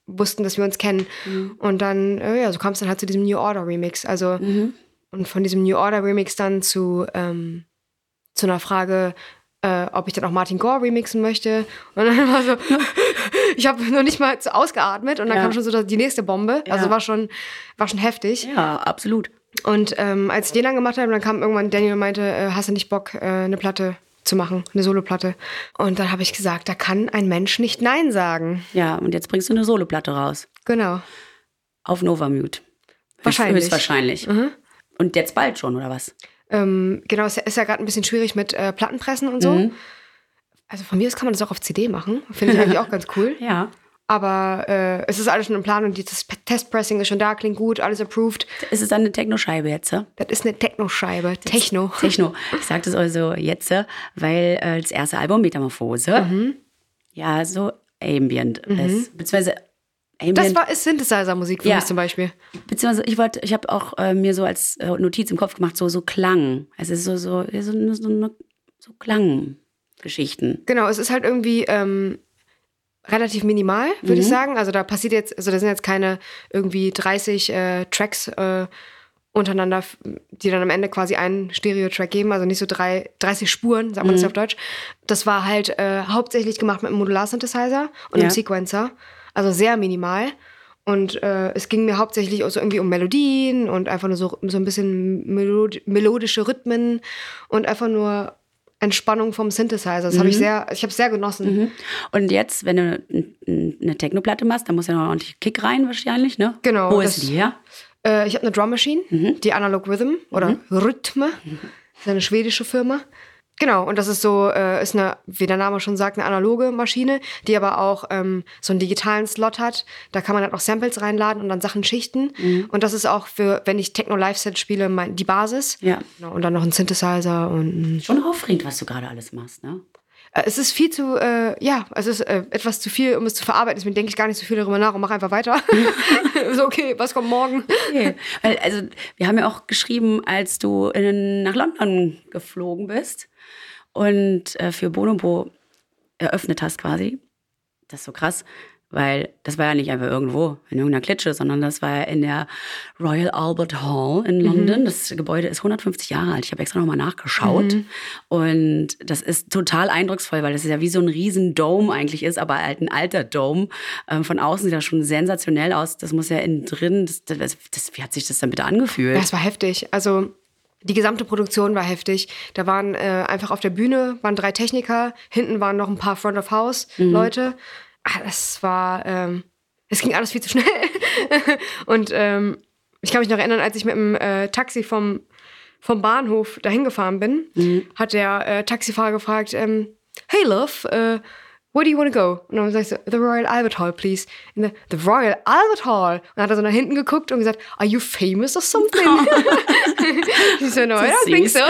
wussten, dass wir uns kennen. Mhm. Und dann, äh, ja, so kam es dann halt zu diesem New Order Remix. Also mhm. und von diesem New Order Remix dann zu ähm, zu einer Frage, äh, ob ich dann auch Martin Gore remixen möchte. Und dann war so, ich habe noch nicht mal ausgeatmet und dann ja. kam schon so die nächste Bombe. Ja. Also war schon, war schon heftig. Ja, absolut. Und ähm, als ich den dann gemacht habe, dann kam irgendwann Daniel und meinte, äh, hast du nicht Bock, äh, eine Platte zu machen, eine Soloplatte. Und dann habe ich gesagt, da kann ein Mensch nicht Nein sagen. Ja, und jetzt bringst du eine Soloplatte raus. Genau. Auf Novamute. Wahrscheinlich. Höchstwahrscheinlich. Mhm. Und jetzt bald schon, oder was? Ähm, genau, es ist ja gerade ein bisschen schwierig mit äh, Plattenpressen und so. Mhm. Also von mir aus kann man das auch auf CD machen. Finde ich eigentlich auch ganz cool. Ja. Aber äh, es ist alles schon im Plan und das Testpressing ist schon da, klingt gut, alles approved. Ist es dann eine Techno-Scheibe jetzt? Das ist eine Techno-Scheibe. Techno. Techno. Ich sage das also jetzt, weil äh, das erste Album Metamorphose mhm. ja so ambient mhm. ist. Beziehungsweise Ambient. Das war ist Synthesizer-Musik für ja. mich zum Beispiel. Beziehungsweise ich wollte, ich habe auch äh, mir so als äh, Notiz im Kopf gemacht, so so Klang. Es ist so so so, so, so Klanggeschichten. Genau, es ist halt irgendwie ähm, relativ minimal, würde mhm. ich sagen. Also da passiert jetzt, also da sind jetzt keine irgendwie 30 äh, Tracks äh, untereinander, die dann am Ende quasi einen Stereo-Track geben, also nicht so drei, 30 Spuren, sagt man mhm. das auf Deutsch. Das war halt äh, hauptsächlich gemacht mit einem Modular-Synthesizer und ja. einem Sequencer. Also sehr minimal. Und äh, es ging mir hauptsächlich auch so irgendwie um Melodien und einfach nur so, so ein bisschen melod melodische Rhythmen und einfach nur Entspannung vom Synthesizer. Das mhm. habe ich sehr, ich habe sehr genossen. Mhm. Und jetzt, wenn du eine Technoplatte machst, dann muss ja noch ordentlich Kick rein wahrscheinlich, ne? Genau. Wo ist die her? Äh, ich habe eine Drum Machine, mhm. die Analog Rhythm oder mhm. Rhythme. Das ist eine schwedische Firma. Genau, und das ist so, äh, ist eine, wie der Name schon sagt, eine analoge Maschine, die aber auch ähm, so einen digitalen Slot hat. Da kann man halt auch Samples reinladen und dann Sachen schichten. Mhm. Und das ist auch für, wenn ich Techno Live Set spiele, mein, die Basis. Ja. Genau, und dann noch ein Synthesizer und. Schon aufregend, was du gerade alles machst, ne? Äh, es ist viel zu, äh, ja, es ist äh, etwas zu viel, um es zu verarbeiten. Deswegen denke ich gar nicht so viel darüber nach und mache einfach weiter. so, okay, was kommt morgen? Okay. Also, wir haben ja auch geschrieben, als du in, nach London geflogen bist und äh, für Bonobo eröffnet hast quasi. Das ist so krass, weil das war ja nicht einfach irgendwo in irgendeiner Klitsche, sondern das war ja in der Royal Albert Hall in London. Mhm. Das Gebäude ist 150 Jahre alt. Ich habe extra nochmal nachgeschaut. Mhm. Und das ist total eindrucksvoll, weil das ja wie so ein riesen Dome eigentlich ist, aber halt ein alter Dome. Ähm, von außen sieht das schon sensationell aus. Das muss ja innen drin, das, das, das, wie hat sich das dann bitte angefühlt? Das war heftig. Also die gesamte Produktion war heftig. Da waren äh, einfach auf der Bühne waren drei Techniker, hinten waren noch ein paar Front of House mhm. Leute. Ah, das war, ähm, es ging alles viel zu schnell. und ähm, ich kann mich noch erinnern, als ich mit dem äh, Taxi vom vom Bahnhof dahin gefahren bin, mhm. hat der äh, Taxifahrer gefragt, ähm, Hey Love, äh, where do you want to go? Und dann sag ich so, the Royal Albert Hall, please. In the, the Royal Albert Hall. Und dann hat er so nach hinten geguckt und gesagt, are you famous or something? Ich so, no, I don't think so.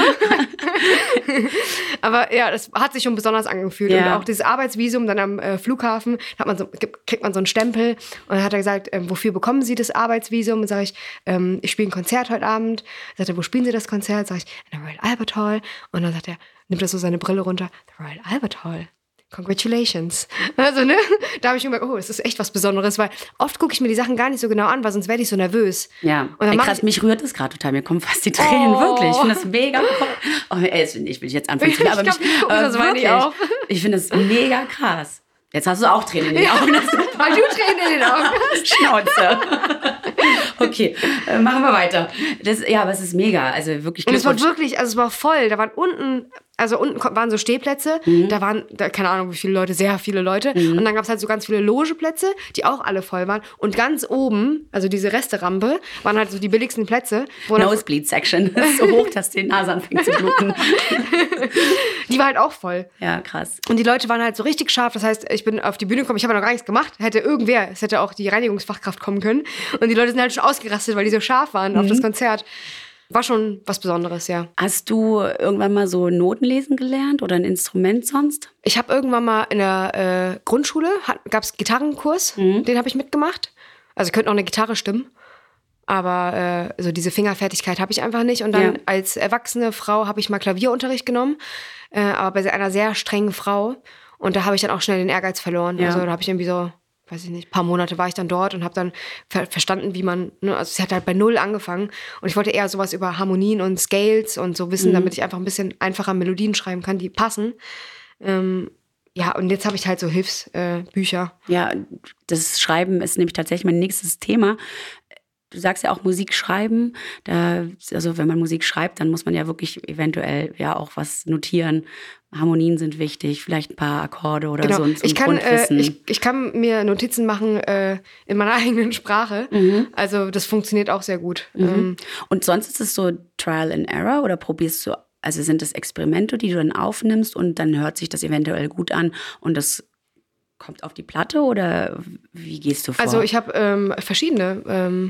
Aber ja, das hat sich schon besonders angefühlt. Ja. Und auch dieses Arbeitsvisum dann am äh, Flughafen, hat man so, kriegt man so einen Stempel. Und dann hat er gesagt, ähm, wofür bekommen Sie das Arbeitsvisum? Und sage ich, ähm, ich spiele ein Konzert heute Abend. Sagt er, wo spielen Sie das Konzert? Sag ich, in der Royal Albert Hall. Und dann sagt er, nimmt er so seine Brille runter, the Royal Albert Hall congratulations. Also, ne, da habe ich gemerkt, oh, es ist echt was Besonderes, weil oft gucke ich mir die Sachen gar nicht so genau an, weil sonst werde ich so nervös. Ja, Und ey, krass, ich- mich rührt das gerade total. Mir kommen fast die Tränen, Oh. wirklich. Ich finde das mega cool. Oh, ey, ich will jetzt anfangen zu Ich aber glaub, mich, guck, das ich wirklich. auch. Ich finde das mega krass. Jetzt hast du auch Tränen in den Augen. Ist Weil du Tränen in den Augen hast. Schnauze. Okay, äh, machen wir weiter. Das, ja, aber es ist mega. Also wirklich Und es war wirklich, also es war voll. Da waren unten, also unten waren so Stehplätze. Mhm. Da waren, da, keine Ahnung, wie viele Leute, sehr viele Leute. Und dann gab es halt so ganz viele Logeplätze, die auch alle voll waren. Und ganz oben, also diese Resterampe, waren halt so die billigsten Plätze. Nosebleed Section. Das ist so hoch, dass die Nase anfängt zu bluten. die war halt auch voll. Ja, krass. Und die Leute waren halt so richtig scharf. Das heißt, ich bin auf die Bühne gekommen, ich habe ja noch gar nichts gemacht. Hätte irgendwer, es hätte auch die Reinigungsfachkraft kommen können. Und die Leute sind halt schon ausgerastet, weil die so scharf waren auf das Konzert. War schon was Besonderes, ja. Hast du irgendwann mal so Noten lesen gelernt oder ein Instrument sonst? Ich habe irgendwann mal in der äh, Grundschule, gab es Gitarrenkurs, den habe ich mitgemacht. Also ich könnte noch eine Gitarre stimmen, aber äh, so diese Fingerfertigkeit habe ich einfach nicht. Und dann Ja. als erwachsene Frau habe ich mal Klavierunterricht genommen, äh, aber bei einer sehr strengen Frau. Und da habe ich dann auch schnell den Ehrgeiz verloren. Ja. Also da habe ich irgendwie so, weiß ich nicht, ein paar Monate war ich dann dort und habe dann ver verstanden, wie man, ne, also es hat halt bei Null angefangen. Und ich wollte eher sowas über Harmonien und Scales und so wissen, damit ich einfach ein bisschen einfacher Melodien schreiben kann, die passen. Ähm, ja, und jetzt habe ich halt so Hilfsbücher. Äh. Ja, das Schreiben ist nämlich tatsächlich mein nächstes Thema. Du sagst ja auch Musik schreiben. Da, also wenn man Musik schreibt, dann muss man ja wirklich eventuell ja auch was notieren. Harmonien sind wichtig, vielleicht ein paar Akkorde oder Genau. so ein, so ein ich, kann, äh, ich, ich kann mir Notizen machen äh, in meiner eigenen Sprache. Also das funktioniert auch sehr gut. Ähm, Und sonst ist es so Trial and Error oder probierst du, also sind das Experimente, die du dann aufnimmst und dann hört sich das eventuell gut an und das kommt auf die Platte oder wie gehst du vor? Also ich habe ähm, verschiedene ähm,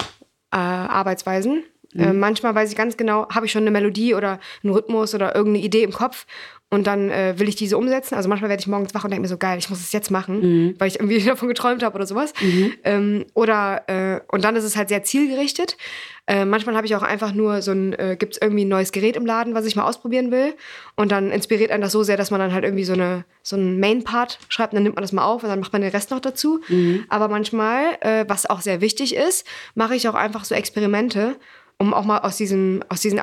äh, Arbeitsweisen. Äh, manchmal weiß ich ganz genau, habe ich schon eine Melodie oder einen Rhythmus oder irgendeine Idee im Kopf und dann äh, will ich diese umsetzen. Also manchmal werde ich morgens wach und denke mir so, geil, ich muss es jetzt machen, weil ich irgendwie davon geträumt habe oder sowas. Ähm, oder äh, und dann ist es halt sehr zielgerichtet. Äh, manchmal habe ich auch einfach nur so ein, äh, gibt es irgendwie ein neues Gerät im Laden, was ich mal ausprobieren will. Und dann inspiriert einen das so sehr, dass man dann halt irgendwie so, eine, so einen Main-Part schreibt und dann nimmt man das mal auf und dann macht man den Rest noch dazu. Aber manchmal, äh, was auch sehr wichtig ist, mache ich auch einfach so Experimente, um auch mal aus diesem, aus diesen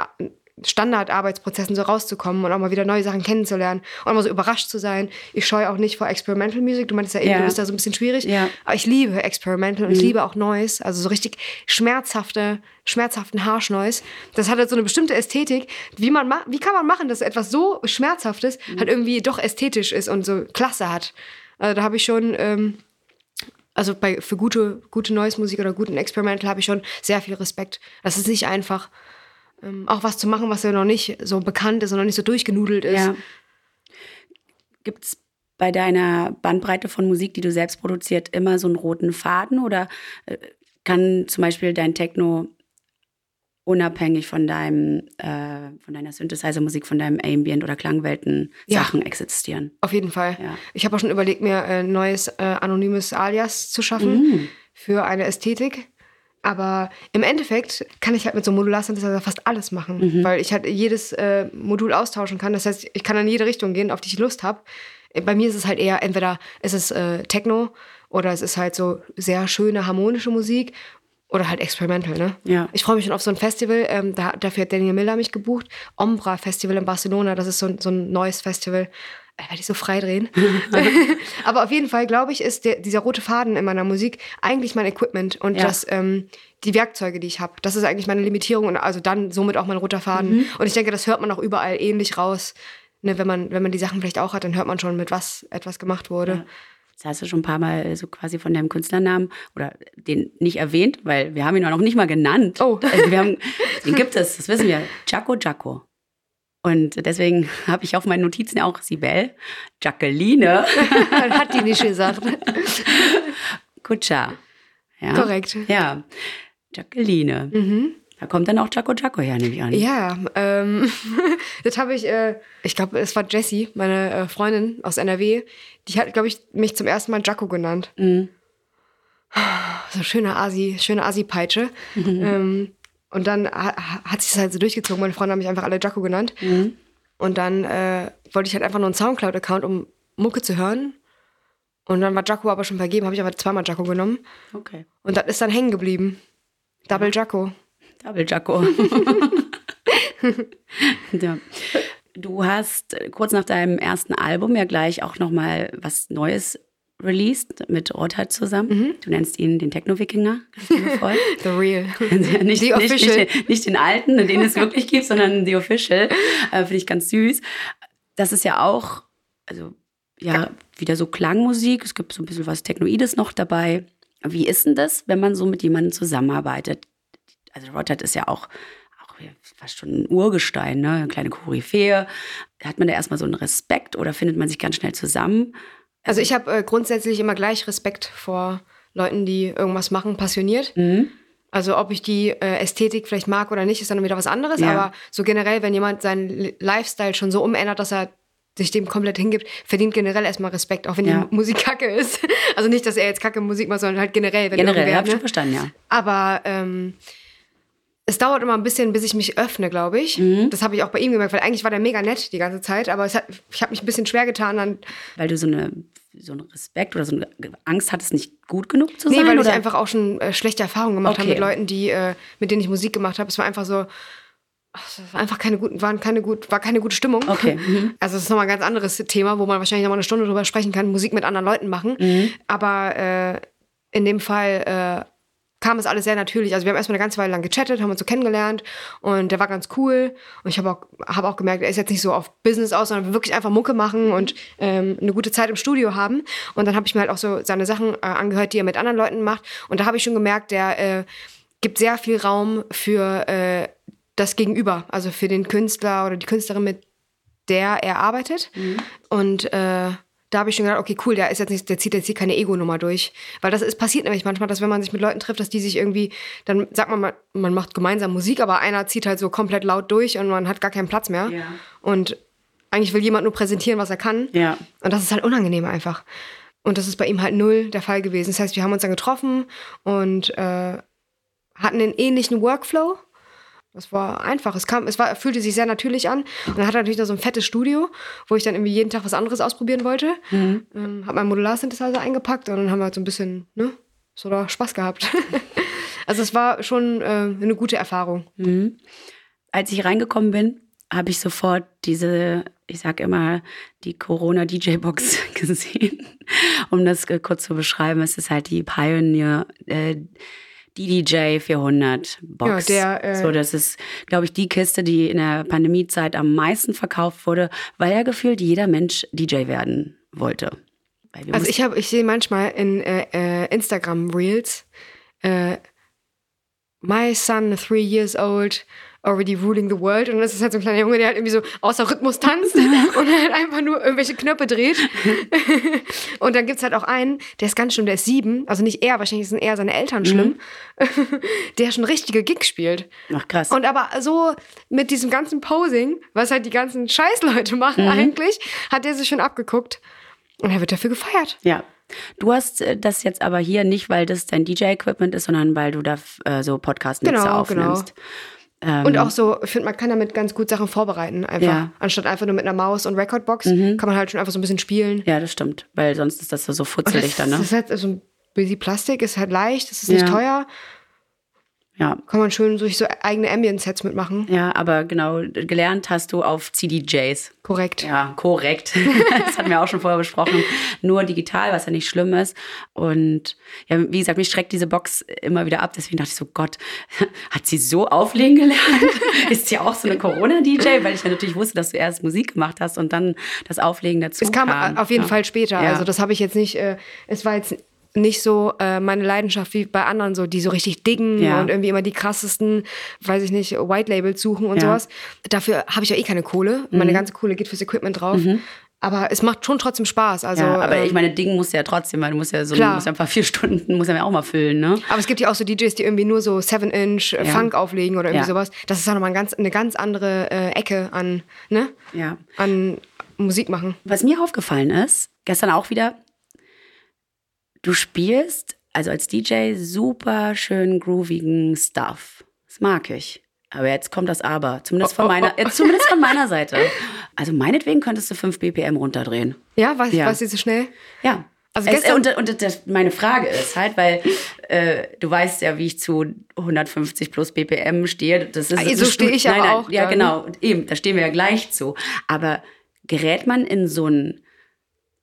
Standardarbeitsprozessen so rauszukommen und auch mal wieder neue Sachen kennenzulernen und auch mal so überrascht zu sein. Ich scheue auch nicht vor Experimental Music. Du meintest ja eben, Ja. du bist da so ein bisschen schwierig. Ja. Aber ich liebe Experimental und ich liebe auch Noise. Also so richtig schmerzhafte, schmerzhaften Harsh-Noise. Das hat halt so eine bestimmte Ästhetik. Wie, man ma wie kann man machen, dass etwas so Schmerzhaftes halt irgendwie doch ästhetisch ist und so Klasse hat? Also da habe ich schon... Ähm, also bei, für gute, gute Noise-Musik oder guten Experimental habe ich schon sehr viel Respekt. Das ist nicht einfach, ähm, auch was zu machen, was ja noch nicht so bekannt ist und noch nicht so durchgenudelt ist. Ja. Gibt es bei deiner Bandbreite von Musik, die du selbst produziert, immer so einen roten Faden oder äh, kann zum Beispiel dein Techno unabhängig von deinem, äh, von deiner Synthesizer-Musik, von deinem Ambient- oder Klangwelten-Sachen existieren? Auf jeden Fall. Ja. Ich habe auch schon überlegt, mir ein neues äh, anonymes Alias zu schaffen Mhm. für eine Ästhetik. Aber im Endeffekt kann ich halt mit so einem Modular-Synthesizer fast alles machen, Mhm. weil ich halt jedes äh, Modul austauschen kann. Das heißt, ich kann in jede Richtung gehen, auf die ich Lust habe. Bei mir ist es halt eher, entweder ist es äh, Techno oder es ist halt so sehr schöne harmonische Musik oder halt Experimental, ne? Ja. Ich freue mich schon auf so ein Festival, ähm, da, dafür hat Daniel Miller mich gebucht. Ombra Festival in Barcelona, das ist so, so ein neues Festival. Da werde ich so frei drehen. Aber auf jeden Fall, glaube ich, ist der, dieser rote Faden in meiner Musik eigentlich mein Equipment und Ja. das, ähm, die Werkzeuge, die ich habe. Das ist eigentlich meine Limitierung und also dann somit auch mein roter Faden. Mhm. Und ich denke, das hört man auch überall ähnlich raus. Ne, wenn, man, wenn man die Sachen vielleicht auch hat, dann hört man schon, mit was etwas gemacht wurde. Das hast du schon ein paar Mal so quasi von deinem Künstlernamen oder den nicht erwähnt, weil wir haben ihn auch noch nicht mal genannt. Oh. Also wir haben, den gibt es, das wissen wir. Jaco Jaco. Und deswegen habe ich auf meinen Notizen auch Sibel, Jacqueline, Hat die nicht gesagt. Kutscher. Ja. Korrekt. Ja, Jacqueline. Mhm. Da kommt dann auch Jaco Jaco her, nehme ich an. Ja, ähm, das habe ich, äh, ich glaube, es war Jessie, meine äh, Freundin aus NRW, die hat, glaube ich, mich zum ersten Mal Jaco genannt. Mhm. So schöne Asi, schöne Asi-Peitsche. Ähm, und dann ha hat sich das halt so durchgezogen. Meine Freunde haben mich einfach alle Jaco genannt. Und dann äh, wollte ich halt einfach nur einen Soundcloud-Account, um Mucke zu hören. Und dann war Jaco aber schon vergeben, habe ich aber zweimal Jaco genommen. Okay. Und das ist dann hängen geblieben. Double Jaco. Double Jaco. ja. Du hast kurz nach deinem ersten Album ja gleich auch nochmal was Neues released mit Rothard zusammen. Mhm. Du nennst ihn den Techno-Wikinger. The Real. nicht, The Official. Nicht, nicht, nicht, den alten, den es wirklich gibt, sondern The Official. Äh, Finde ich ganz süß. Das ist ja auch, also ja, wieder so Klangmusik. Es gibt so ein bisschen was Technoides noch dabei. Wie ist denn das, wenn man so mit jemandem zusammenarbeitet? Also Rothard ist ja auch fast schon ein Urgestein, ne? eine kleine Koryphäe. Hat man da erstmal so einen Respekt oder findet man sich ganz schnell zusammen? Also ich habe äh, grundsätzlich immer gleich Respekt vor Leuten, die irgendwas machen, passioniert. Mhm. Also ob ich die äh, Ästhetik vielleicht mag oder nicht, ist dann wieder was anderes. Ja. Aber so generell, wenn jemand seinen Lifestyle schon so umändert, dass er sich dem komplett hingibt, verdient generell erstmal Respekt, auch wenn ja. die Musik kacke ist. Also nicht, dass er jetzt kacke Musik macht, sondern halt generell. Wenn generell, ja, hab ich ne? verstanden, ja. Aber ähm, es dauert immer ein bisschen, bis ich mich öffne, glaube ich. Mhm. Das habe ich auch bei ihm gemerkt, weil eigentlich war der mega nett die ganze Zeit, aber hat, ich habe mich ein bisschen schwer getan. Dann weil du so eine so einen Respekt oder so eine Angst hattest, nicht gut genug zu sein? Nee, weil oder? ich einfach auch schon äh, schlechte Erfahrungen gemacht okay. habe mit Leuten, die, äh, mit denen ich Musik gemacht habe. Es war einfach so, es war einfach keine guten, waren keine gut, war keine gute Stimmung. Okay. Mhm. Also es ist nochmal ein ganz anderes Thema, wo man wahrscheinlich nochmal eine Stunde drüber sprechen kann, Musik mit anderen Leuten machen. Mhm. Aber äh, in dem Fall äh, kam es alles sehr natürlich. Also wir haben erstmal eine ganze Weile lang gechattet, haben uns so kennengelernt und der war ganz cool. Und ich habe auch, hab auch gemerkt, er ist jetzt nicht so auf Business aus, sondern wirklich einfach Mucke machen und ähm, eine gute Zeit im Studio haben. Und dann habe ich mir halt auch so seine Sachen äh, angehört, die er mit anderen Leuten macht. Und da habe ich schon gemerkt, der äh, gibt sehr viel Raum für äh, das Gegenüber, also für den Künstler oder die Künstlerin, mit der er arbeitet. Mhm. Und äh, da habe ich schon gedacht, okay, cool, der ist jetzt nicht, der zieht jetzt hier keine Ego-Nummer durch. Weil das ist, passiert nämlich manchmal, dass wenn man sich mit Leuten trifft, dass die sich irgendwie, dann sagt man mal, man macht gemeinsam Musik, aber einer zieht halt so komplett laut durch und man hat gar keinen Platz mehr. Ja. Und eigentlich will jemand nur präsentieren, was er kann. Ja. Und das ist halt unangenehm einfach. Und das ist bei ihm halt null der Fall gewesen. Das heißt, wir haben uns dann getroffen und äh, hatten einen ähnlichen Workflow. Das war einfach. Es kam, es war, fühlte sich sehr natürlich an. Und dann hat er natürlich noch so ein fettes Studio, wo ich dann irgendwie jeden Tag was anderes ausprobieren wollte. Mhm. Ähm, hab meinen Modular-Synthesizer eingepackt und dann haben wir halt so ein bisschen, ne, so da Spaß gehabt. also es war schon äh, eine gute Erfahrung. Mhm. Als ich reingekommen bin, habe ich sofort diese, ich sag immer, die Corona-DJ-Box gesehen. um das kurz zu beschreiben, es ist halt die Pioneer, äh, DDJ 400 Box. Ja, der, äh so, das ist, glaube ich, die Kiste, die in der Pandemiezeit am meisten verkauft wurde, weil ja gefühlt jeder Mensch DJ werden wollte. Also ich habe, ich sehe manchmal in äh, äh, Instagram Reels, äh, my son, three years old, already ruling the world. Und das ist halt so ein kleiner Junge, der halt irgendwie so außer Rhythmus tanzt und halt einfach nur irgendwelche Knöpfe dreht. und dann gibt es halt auch einen, der ist ganz schlimm, der ist sieben, also nicht er, wahrscheinlich sind eher seine Eltern schlimm, mhm. der schon richtige Gigs spielt. Ach krass. Und aber so mit diesem ganzen Posing, was halt die ganzen Scheißleute machen mhm. eigentlich, hat der sich schon abgeguckt. Und er wird dafür gefeiert. Ja. Du hast äh, das jetzt aber hier nicht, weil das dein DJ-Equipment ist, sondern weil du da äh, so Podcast-Mixe genau, aufnimmst. Genau. Ähm, und auch so, ich finde, man kann damit ganz gut Sachen vorbereiten, einfach. Ja. Anstatt einfach nur mit einer Maus und Recordbox, mhm. kann man halt schon einfach so ein bisschen spielen. Ja, das stimmt. Weil sonst ist das so futzelig dann, ne? Das ist halt so ein bisschen Plastik, ist halt leicht, das ist nicht ja. teuer. Ja. Kann man schön durch so eigene Ambient-Sets mitmachen. Ja, aber genau, gelernt hast du auf CDJs. Korrekt. Ja, korrekt. das hatten wir auch schon vorher besprochen. Nur digital, was ja nicht schlimm ist. Und ja, wie gesagt, mich schreckt diese Box immer wieder ab. Deswegen dachte ich so, Gott, hat sie so auflegen gelernt? ist sie auch so eine Corona-DJ? Weil ich ja natürlich wusste, dass du erst Musik gemacht hast und dann das Auflegen dazu Es kam, kam. auf jeden ja. Fall später. Ja. Also das habe ich jetzt nicht, äh, es war jetzt nicht so äh, meine Leidenschaft wie bei anderen, so die so richtig diggen ja. und irgendwie immer die krassesten, weiß ich nicht, White Labels suchen und ja. sowas. Dafür habe ich ja eh keine Kohle. Mhm. Meine ganze Kohle geht fürs Equipment drauf. Mhm. Aber es macht schon trotzdem Spaß. Also, ja, aber ähm, ich meine, Dingen muss ja trotzdem, weil du musst ja so klar. musst einfach vier Stunden, muss ja auch mal füllen, ne? Aber es gibt ja auch so DJs, die irgendwie nur so 7-Inch äh, ja. Funk auflegen oder irgendwie ja. sowas. Das ist auch nochmal ein ganz, eine ganz andere äh, Ecke an, ne? Ja. An Musik machen. Was mir aufgefallen ist, gestern auch wieder, Du spielst also als DJ super schön groovigen Stuff. Das mag ich. Aber jetzt kommt das Aber. Zumindest von meiner. Äh, zumindest von meiner Seite. Also meinetwegen könntest du 5 BPM runterdrehen. Ja, was, Ja. was ist so schnell? Ja. Also es, gestern- und und das, meine Frage ist halt, weil äh, du weißt ja, wie ich zu 150 plus BPM stehe. Das ist, das so stehe ich nein, aber nein, auch Ja, dann. genau. Und eben, da stehen wir ja gleich zu. Aber gerät man in so einen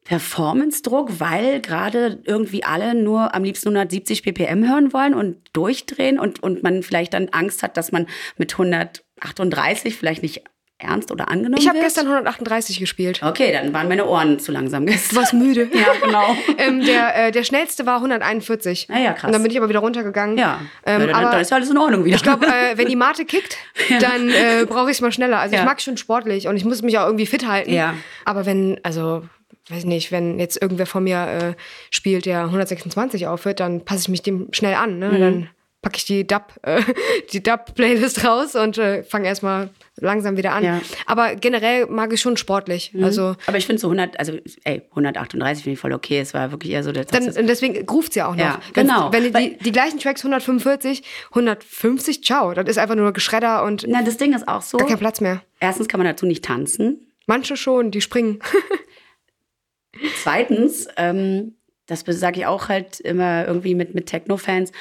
Performance-Druck, weil gerade irgendwie alle nur am liebsten 170 BPM hören wollen und durchdrehen und, und man vielleicht dann Angst hat, dass man mit 138 vielleicht nicht ernst oder angenommen Ich habe wird? gestern 138 gespielt. Okay, dann waren meine Ohren zu langsam Du gestern. warst müde. Ja, genau. ähm, der, äh, der schnellste war 141. Ah ja, krass. Und dann bin ich aber wieder runtergegangen. Ja, Ähm, ja dann, aber dann ist ja alles in Ordnung wieder. ich glaube, äh, wenn die Mate kickt, dann äh, brauche ich es mal schneller. Also Ja. ich mag schon sportlich und ich muss mich auch irgendwie fit halten. Ja. Aber wenn, also weiß nicht, wenn jetzt irgendwer von mir äh, spielt, der 126 aufhört, dann passe ich mich dem schnell an. Ne? Mhm. Dann packe ich die Dub, äh, die Dub-Playlist raus und äh, fange erstmal langsam wieder an. Ja. Mhm. Aber generell mag ich schon sportlich. Also Aber ich finde so 100, also ey, 138 finde ich voll okay. Es war wirklich eher so der dann, und deswegen ruft sie auch noch. Ja, genau. Wenn die, Weil- die, die gleichen Tracks 145, 150, ciao. Das ist einfach nur Geschredder und Na, das Ding ist auch so. gar kein Platz mehr. Erstens kann man dazu nicht tanzen. Manche schon, die springen. Zweitens, ähm, das sage ich auch halt immer irgendwie mit, mit Techno-Fans,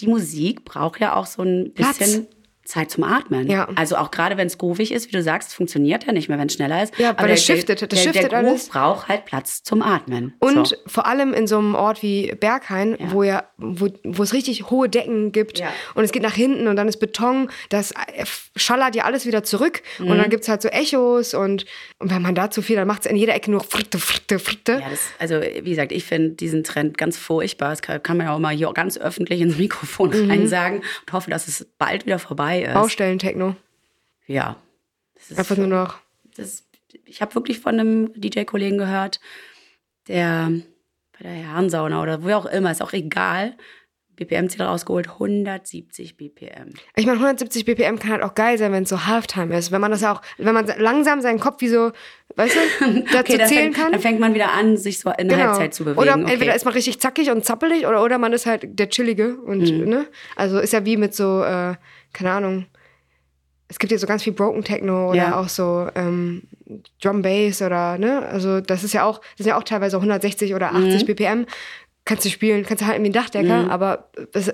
die Musik braucht ja auch so ein bisschen Zeit zum Atmen. Ja. Also auch gerade wenn es groovig ist, wie du sagst, funktioniert ja nicht mehr, wenn es schneller ist. Ja, Aber das der, shiftet, das der, shiftet der Groove alles. braucht halt Platz zum Atmen. Und so. vor allem in so einem Ort wie Berghain, wo ja, wo, wo es richtig hohe Decken gibt Ja. und es geht nach hinten und dann ist Beton, das äh, schallert ja alles wieder zurück und Mhm. dann gibt es halt so Echos und, und wenn man da zu viel, dann macht es in jeder Ecke nur fritte, fritte, fritte. Ja, das, also wie gesagt, ich finde diesen Trend ganz furchtbar. Das kann, kann man ja auch mal hier ganz öffentlich ins Mikrofon Mhm. reinsagen und hoffe, dass es bald wieder vorbei ist. Baustellen-Techno. Ja. Das ist, Einfach nur noch. das, ich habe wirklich von einem DJ-Kollegen gehört, der bei der Herrensauna oder wo auch immer, ist auch egal, BPM-Ziel rausgeholt, 170 BPM. Ich meine, 170 BPM kann halt auch geil sein, wenn es so Halftime ist. Wenn man das auch, wenn man langsam seinen Kopf wie so, weißt du, dazu dann zählen fängt, kann. dann fängt man wieder an, sich so in der Halbzeit zu bewegen. Oder okay. entweder ist man richtig zackig und zappelig oder, oder man ist halt der Chillige. Und, Mhm. ne? Also ist ja wie mit so, äh, keine Ahnung. Es gibt ja so ganz viel Broken Techno oder Ja. auch so ähm, Drum Bass oder, ne? Also das ist ja auch, das sind ja auch teilweise 160 oder 80 Mhm. BPM. Kannst du spielen, kannst du halten wie ein Dachdecker, aber es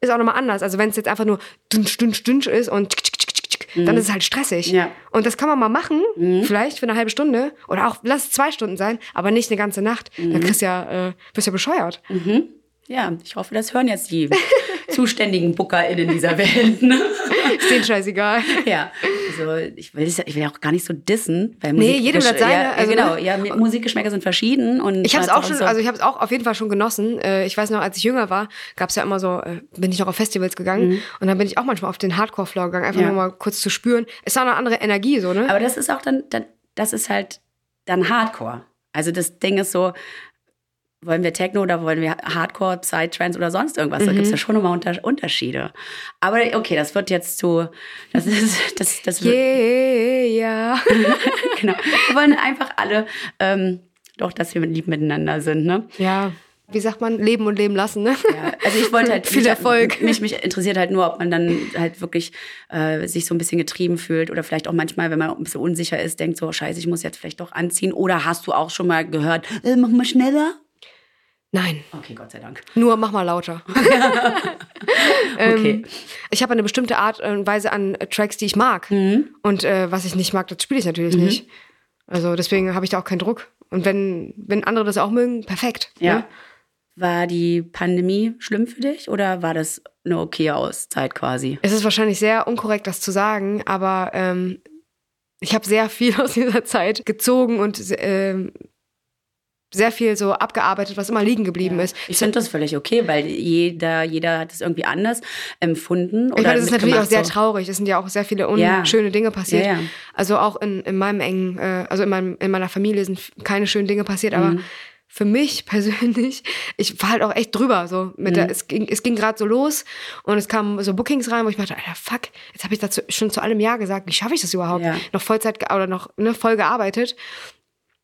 ist auch nochmal anders. Also wenn es jetzt einfach nur dünsch, dünsch, dünsch ist und tsk, tsk, tsk, dann ist es halt stressig. Mhm. Ja. Mhm. Und das kann man mal machen, vielleicht für eine halbe Stunde oder auch, lass es zwei Stunden sein, aber nicht eine ganze Nacht. Mhm. Dann kriegst du ja, äh, bist ja bescheuert. ja, ich hoffe, das hören jetzt die zuständigen BookerInnen dieser Welt. Ne? Ist denen scheißegal. Ja, also ich will, ich will ja auch gar nicht so dissen. Weil Nee, Musik- jedem das seine, Ja, also, genau, ne? ja, Musikgeschmäcker sind verschieden. Und Ich habe es auch schon, so- also ich habe es auch auf jeden Fall schon genossen. Äh, ich weiß noch, als ich jünger war, gab es ja immer so, äh, bin ich noch auf Festivals gegangen und dann bin ich auch manchmal auf den Hardcore-Floor gegangen, einfach Mhm. Ja. nur mal kurz zu spüren. Es war eine andere Energie, so, ne? Aber das ist auch dann, dann, das ist halt dann Hardcore. Also das Ding ist so, wollen wir Techno oder wollen wir Hardcore, Psytrance oder sonst irgendwas? Da gibt es Mhm. ja schon nochmal unter Unterschiede. Aber okay, das wird jetzt zu, das ist, das, das wird, Yeah. genau. Wir wollen einfach alle, ähm, doch, dass wir lieb miteinander sind, ne? ja. Wie sagt man? Leben und leben lassen, ne? Ja, also ich wollte halt Viel mich, Erfolg. Mich, mich interessiert halt nur, ob man dann halt wirklich äh, sich so ein bisschen getrieben fühlt oder vielleicht auch manchmal, wenn man ein bisschen unsicher ist, denkt so, scheiße, ich muss jetzt vielleicht doch anziehen. Oder hast du auch schon mal gehört, äh, mach mal schneller? Nein, Okay, Gott sei Dank. nur mach mal lauter. Okay. Ähm, ich habe eine bestimmte Art und Weise an äh, Tracks, die ich mag. Mhm. Und äh, was ich nicht mag, das spiele ich natürlich nicht. Also deswegen habe ich da auch keinen Druck. Und wenn, wenn andere das auch mögen, perfekt. Ja. Ne? War die Pandemie schlimm für dich oder war das eine okay Auszeit quasi? Es ist wahrscheinlich sehr unkorrekt, das zu sagen, aber ähm, ich habe sehr viel aus dieser Zeit gezogen und ähm, sehr viel so abgearbeitet, was immer liegen geblieben ist. Ich finde das völlig okay, weil jeder, jeder hat es irgendwie anders empfunden. Ich meine, das ist natürlich auch sehr so. traurig. Es sind ja auch sehr viele Ja. unschöne Dinge passiert. Ja, ja. Also auch in, in meinem engen, äh, also in, meinem, in meiner Familie sind keine schönen Dinge passiert, Mhm. aber für mich persönlich, ich war halt auch echt drüber. So mit Mhm. der, es ging, es ging gerade so los und es kamen so Bookings rein, wo ich dachte, Alter, fuck, jetzt habe ich dazu schon zu allem Ja gesagt. Wie schaffe ich das überhaupt? Ja. Noch Vollzeit oder noch ne, voll gearbeitet.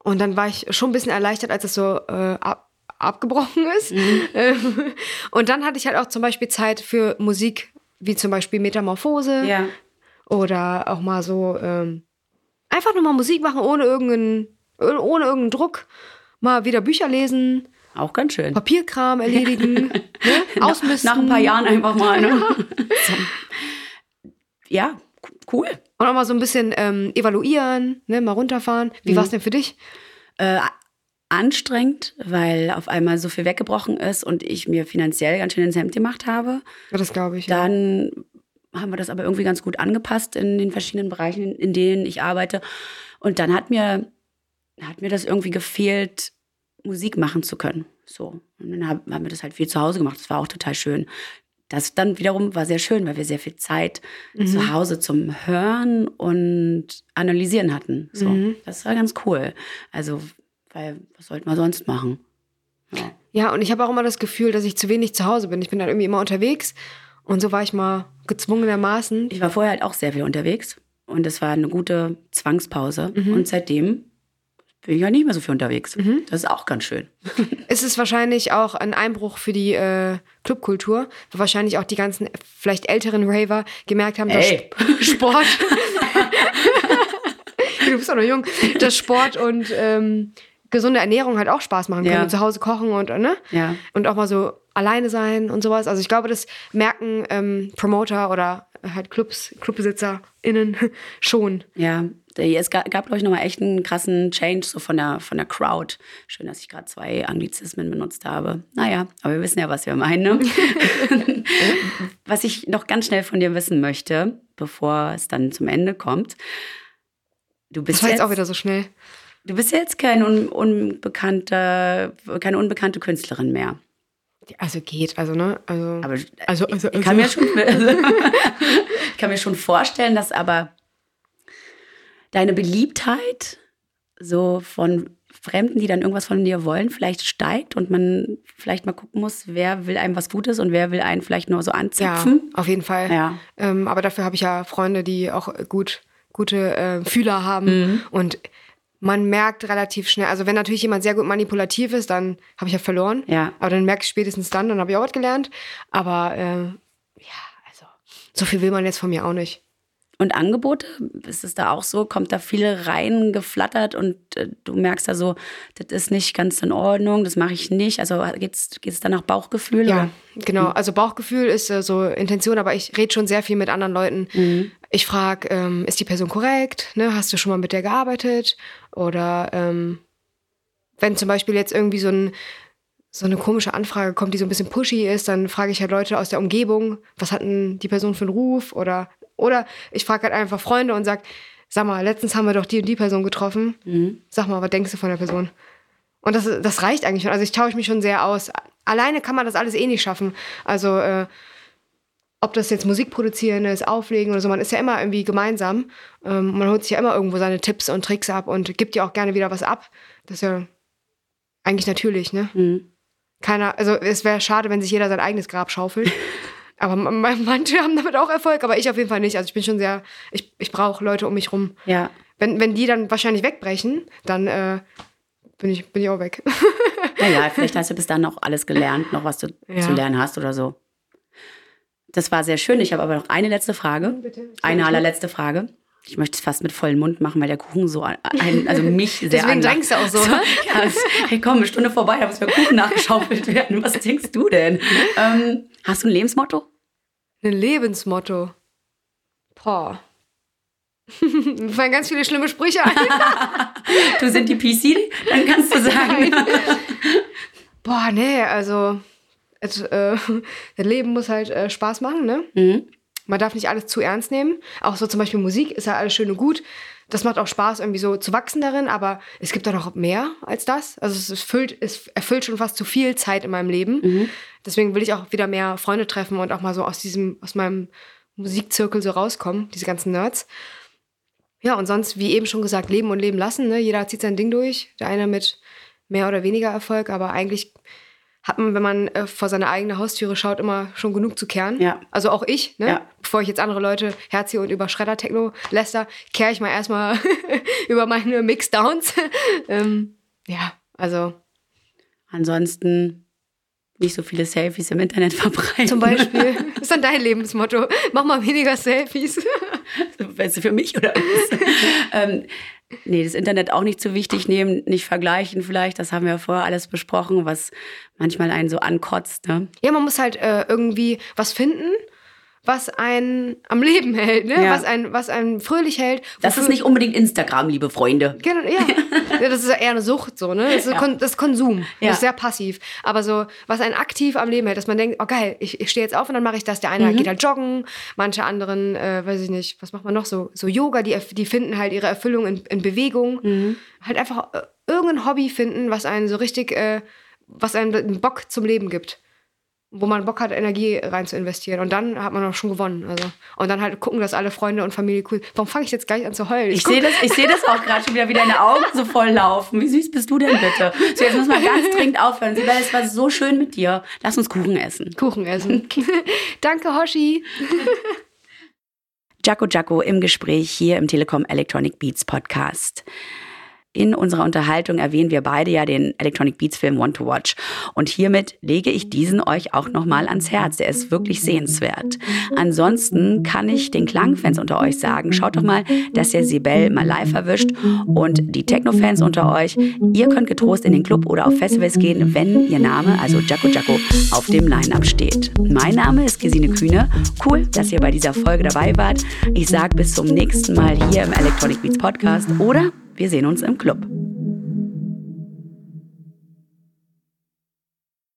Und dann war ich schon ein bisschen erleichtert, als es so äh, ab, abgebrochen ist. Ähm, Und dann hatte ich halt auch zum Beispiel Zeit für Musik, wie zum Beispiel Metamorphose Ja. oder auch mal so ähm, einfach nur mal Musik machen ohne irgendeinen, ohne irgendeinen Druck. Mal wieder Bücher lesen, Auch ganz schön. Papierkram erledigen, ne? ausmisten. Nach ein paar Jahren einfach mal. Ne? Ja, cool. Und auch mal so ein bisschen ähm, evaluieren, ne? mal runterfahren. Wie war's denn für dich? Äh, anstrengend, weil auf einmal so viel weggebrochen ist und ich mir finanziell ganz schön ins Hemd gemacht habe. Ja, das glaube ich. Ja. Dann haben wir das aber irgendwie ganz gut angepasst in den verschiedenen Bereichen, in denen ich arbeite. Und dann hat mir, hat mir das irgendwie gefehlt, Musik machen zu können. So. Und dann hab- haben wir das halt viel zu Hause gemacht. Das war auch total schön. Das dann wiederum war sehr schön, weil wir sehr viel Zeit zu Hause zum Hören und Analysieren hatten. So. Mhm. Das war ganz cool. Also, weil, was sollten wir sonst machen? Ja. Ja, und ich habe auch immer das Gefühl, dass ich zu wenig zu Hause bin. Ich bin dann irgendwie immer unterwegs. Und so war ich mal gezwungenermaßen. Ich war vorher halt auch sehr viel unterwegs und es war eine gute Zwangspause. Mhm. Und seitdem bin ich ja nicht mehr so viel unterwegs. Das ist auch ganz schön. Es ist wahrscheinlich auch ein Einbruch für die äh, Clubkultur, weil wahrscheinlich auch die ganzen vielleicht älteren Raver gemerkt haben, dass Ey. Sp- Sport. du bist doch noch jung. Dass Sport und ähm, gesunde Ernährung halt auch Spaß machen können. Ja. Und zu Hause kochen und, ne? Ja. Und auch mal so alleine sein und sowas. Also ich glaube, das merken ähm, Promoter oder halt Clubs, ClubbesitzerInnen schon. Ja, es gab, gab glaube ich, nochmal echt einen krassen Change so von der, von der Crowd. Schön, dass ich gerade zwei Anglizismen benutzt habe. Naja, aber wir wissen ja, was wir meinen. Ne? was ich noch ganz schnell von dir wissen möchte, bevor es dann zum Ende kommt. Du bist Das war jetzt jetzt, auch wieder so schnell. du bist jetzt kein un, unbekannter, keine unbekannte Künstlerin mehr. Also geht, also ne? Also, Aber also, also, ich, kann mir schon, ich kann mir schon vorstellen, dass aber deine Beliebtheit so von Fremden, die dann irgendwas von dir wollen, vielleicht steigt und man vielleicht mal gucken muss, wer will einem was Gutes und wer will einen vielleicht nur so ja, anzapfen. auf jeden Fall. Ja. Ähm, aber dafür habe ich ja Freunde, die auch gut, gute äh, Fühler haben. Mhm. Und man merkt relativ schnell, also wenn natürlich jemand sehr gut manipulativ ist, dann habe ich ja verloren. Ja. Aber dann merke ich spätestens dann, dann habe ich auch was gelernt. Aber äh, ja, also so viel will man jetzt von mir auch nicht. Und Angebote, ist es da auch so? Kommt da viele reingeflattert und äh, du merkst da so, das ist nicht ganz in Ordnung, das mache ich nicht. Also geht's geht's da nach Bauchgefühl? Ja, oder? genau. Also Bauchgefühl ist äh, so Intention, aber ich rede schon sehr viel mit anderen Leuten. Mhm. Ich frage, ähm, ist die Person korrekt? Ne? Hast du schon mal mit der gearbeitet? Oder ähm, wenn zum Beispiel jetzt irgendwie so, ein, so eine komische Anfrage kommt, die so ein bisschen pushy ist, dann frage ich halt Leute aus der Umgebung, was hat denn die Person für einen Ruf? Oder, oder ich frage halt einfach Freunde und sag, sag mal, letztens haben wir doch die und die Person getroffen. Mhm. Sag mal, was denkst du von der Person? Und das, das reicht eigentlich schon. Also ich tausche mich schon sehr aus. Alleine kann man das alles eh nicht schaffen. Also äh, ob das jetzt Musik produzieren ist, auflegen oder so, man ist ja immer irgendwie gemeinsam. Ähm, man holt sich ja immer irgendwo seine Tipps und Tricks ab und gibt ja auch gerne wieder was ab. Das ist ja eigentlich natürlich, ne? Mhm. Keiner, also es wäre schade, wenn sich jeder sein eigenes Grab schaufelt. aber manche haben damit auch Erfolg, aber ich auf jeden Fall nicht. Also ich bin schon sehr, ich, ich brauche Leute um mich rum. Ja. Wenn, wenn die dann wahrscheinlich wegbrechen, dann äh, bin, ich, bin ich auch weg. Naja, vielleicht hast du bis dann noch alles gelernt, noch was du Ja. zu lernen hast oder so. Das war sehr schön. Ich habe aber noch eine letzte Frage. Bitte. Eine allerletzte Frage. Ich möchte es fast mit vollem Mund machen, weil der Kuchen so ein, also mich sehr Deswegen drängst du auch so, ne? Ja, es, hey, komm, eine Stunde vorbei, da muss mir Kuchen nachgeschaufelt werden. Was denkst du denn? Ähm, hast du ein Lebensmotto? Ein Lebensmotto. Boah. Mir fallen ganz viele schlimme Sprüche ein. Du sind die PC? Dann kannst du sagen. Boah, nee, also es, äh, das Leben muss halt äh, Spaß machen, ne? Mhm. Man darf nicht alles zu ernst nehmen. Auch so zum Beispiel Musik ist ja alles schön und gut. Das macht auch Spaß, irgendwie so zu wachsen darin, aber es gibt da noch mehr als das. Also es, erfüllt, es erfüllt schon fast zu viel Zeit in meinem Leben. Deswegen will ich auch wieder mehr Freunde treffen und auch mal so aus diesem, aus meinem Musikzirkel so rauskommen, diese ganzen Nerds. Ja, und sonst, wie eben schon gesagt, leben und leben lassen. Ne? Jeder zieht sein Ding durch. Der eine mit mehr oder weniger Erfolg, aber eigentlich hat man, wenn man äh, vor seine eigene Haustüre schaut, immer schon genug zu kehren. Ja. Also auch ich, ne? Ja. Bevor ich jetzt andere Leute herziehe und über Schredder-Techno läster, kehre ich mal erstmal über meine Mixdowns. ähm, ja, also Ansonsten nicht so viele Selfies im Internet verbreiten. zum Beispiel, ist dann dein Lebensmotto. Mach mal weniger Selfies. Weißt du, für mich oder was? ähm, nee, das Internet auch nicht zu wichtig nehmen, nicht vergleichen vielleicht. Das haben wir ja vorher alles besprochen, was manchmal einen so ankotzt. Ne? Ja, man muss halt äh, irgendwie was finden was einen am Leben hält, ne? Ja. was, einen, was einen fröhlich hält. Das ist nicht unbedingt Instagram, liebe Freunde. Genau, ja. ja. Das ist eher eine Sucht, so, ne? Das ist, ja. das ist Konsum. Das ist sehr passiv. Aber so, was einen aktiv am Leben hält, dass man denkt, oh geil, ich, ich stehe jetzt auf und dann mache ich das. Der eine mhm. geht halt joggen, manche anderen, äh, weiß ich nicht, was macht man noch so? So Yoga, die, die finden halt ihre Erfüllung in, in Bewegung. Mhm. Halt einfach äh, irgendein Hobby finden, was einen so richtig, äh, was einen Bock zum Leben gibt wo man Bock hat, Energie rein zu investieren. Und dann hat man auch schon gewonnen. Also. Und dann halt gucken, dass alle Freunde und Familie cool. Warum fange ich jetzt gleich an zu heulen? Ich, ich sehe das, seh das auch gerade schon wieder, wie deine Augen so voll laufen. Wie süß bist du denn bitte? So, jetzt muss man ganz dringend aufhören. Sibel, es war so schön mit dir. Lass uns Kuchen essen. Kuchen essen. Danke, Hoshi. Jaco Jaco im Gespräch hier im Telekom Electronic Beats Podcast. In unserer Unterhaltung erwähnen wir beide ja den Electronic Beats Film One to Watch. Und hiermit lege ich diesen euch auch nochmal ans Herz. Der ist wirklich sehenswert. Ansonsten kann ich den Klangfans unter euch sagen, schaut doch mal, dass ihr Sibel mal live erwischt. Und die Techno-Fans unter euch, ihr könnt getrost in den Club oder auf Festivals gehen, wenn ihr Name, also Jaco Jaco, auf dem Line-Up steht. Mein Name ist Gesine Kühne. Cool, dass ihr bei dieser Folge dabei wart. Ich sage bis zum nächsten Mal hier im Electronic Beats Podcast oder wir sehen uns im Club.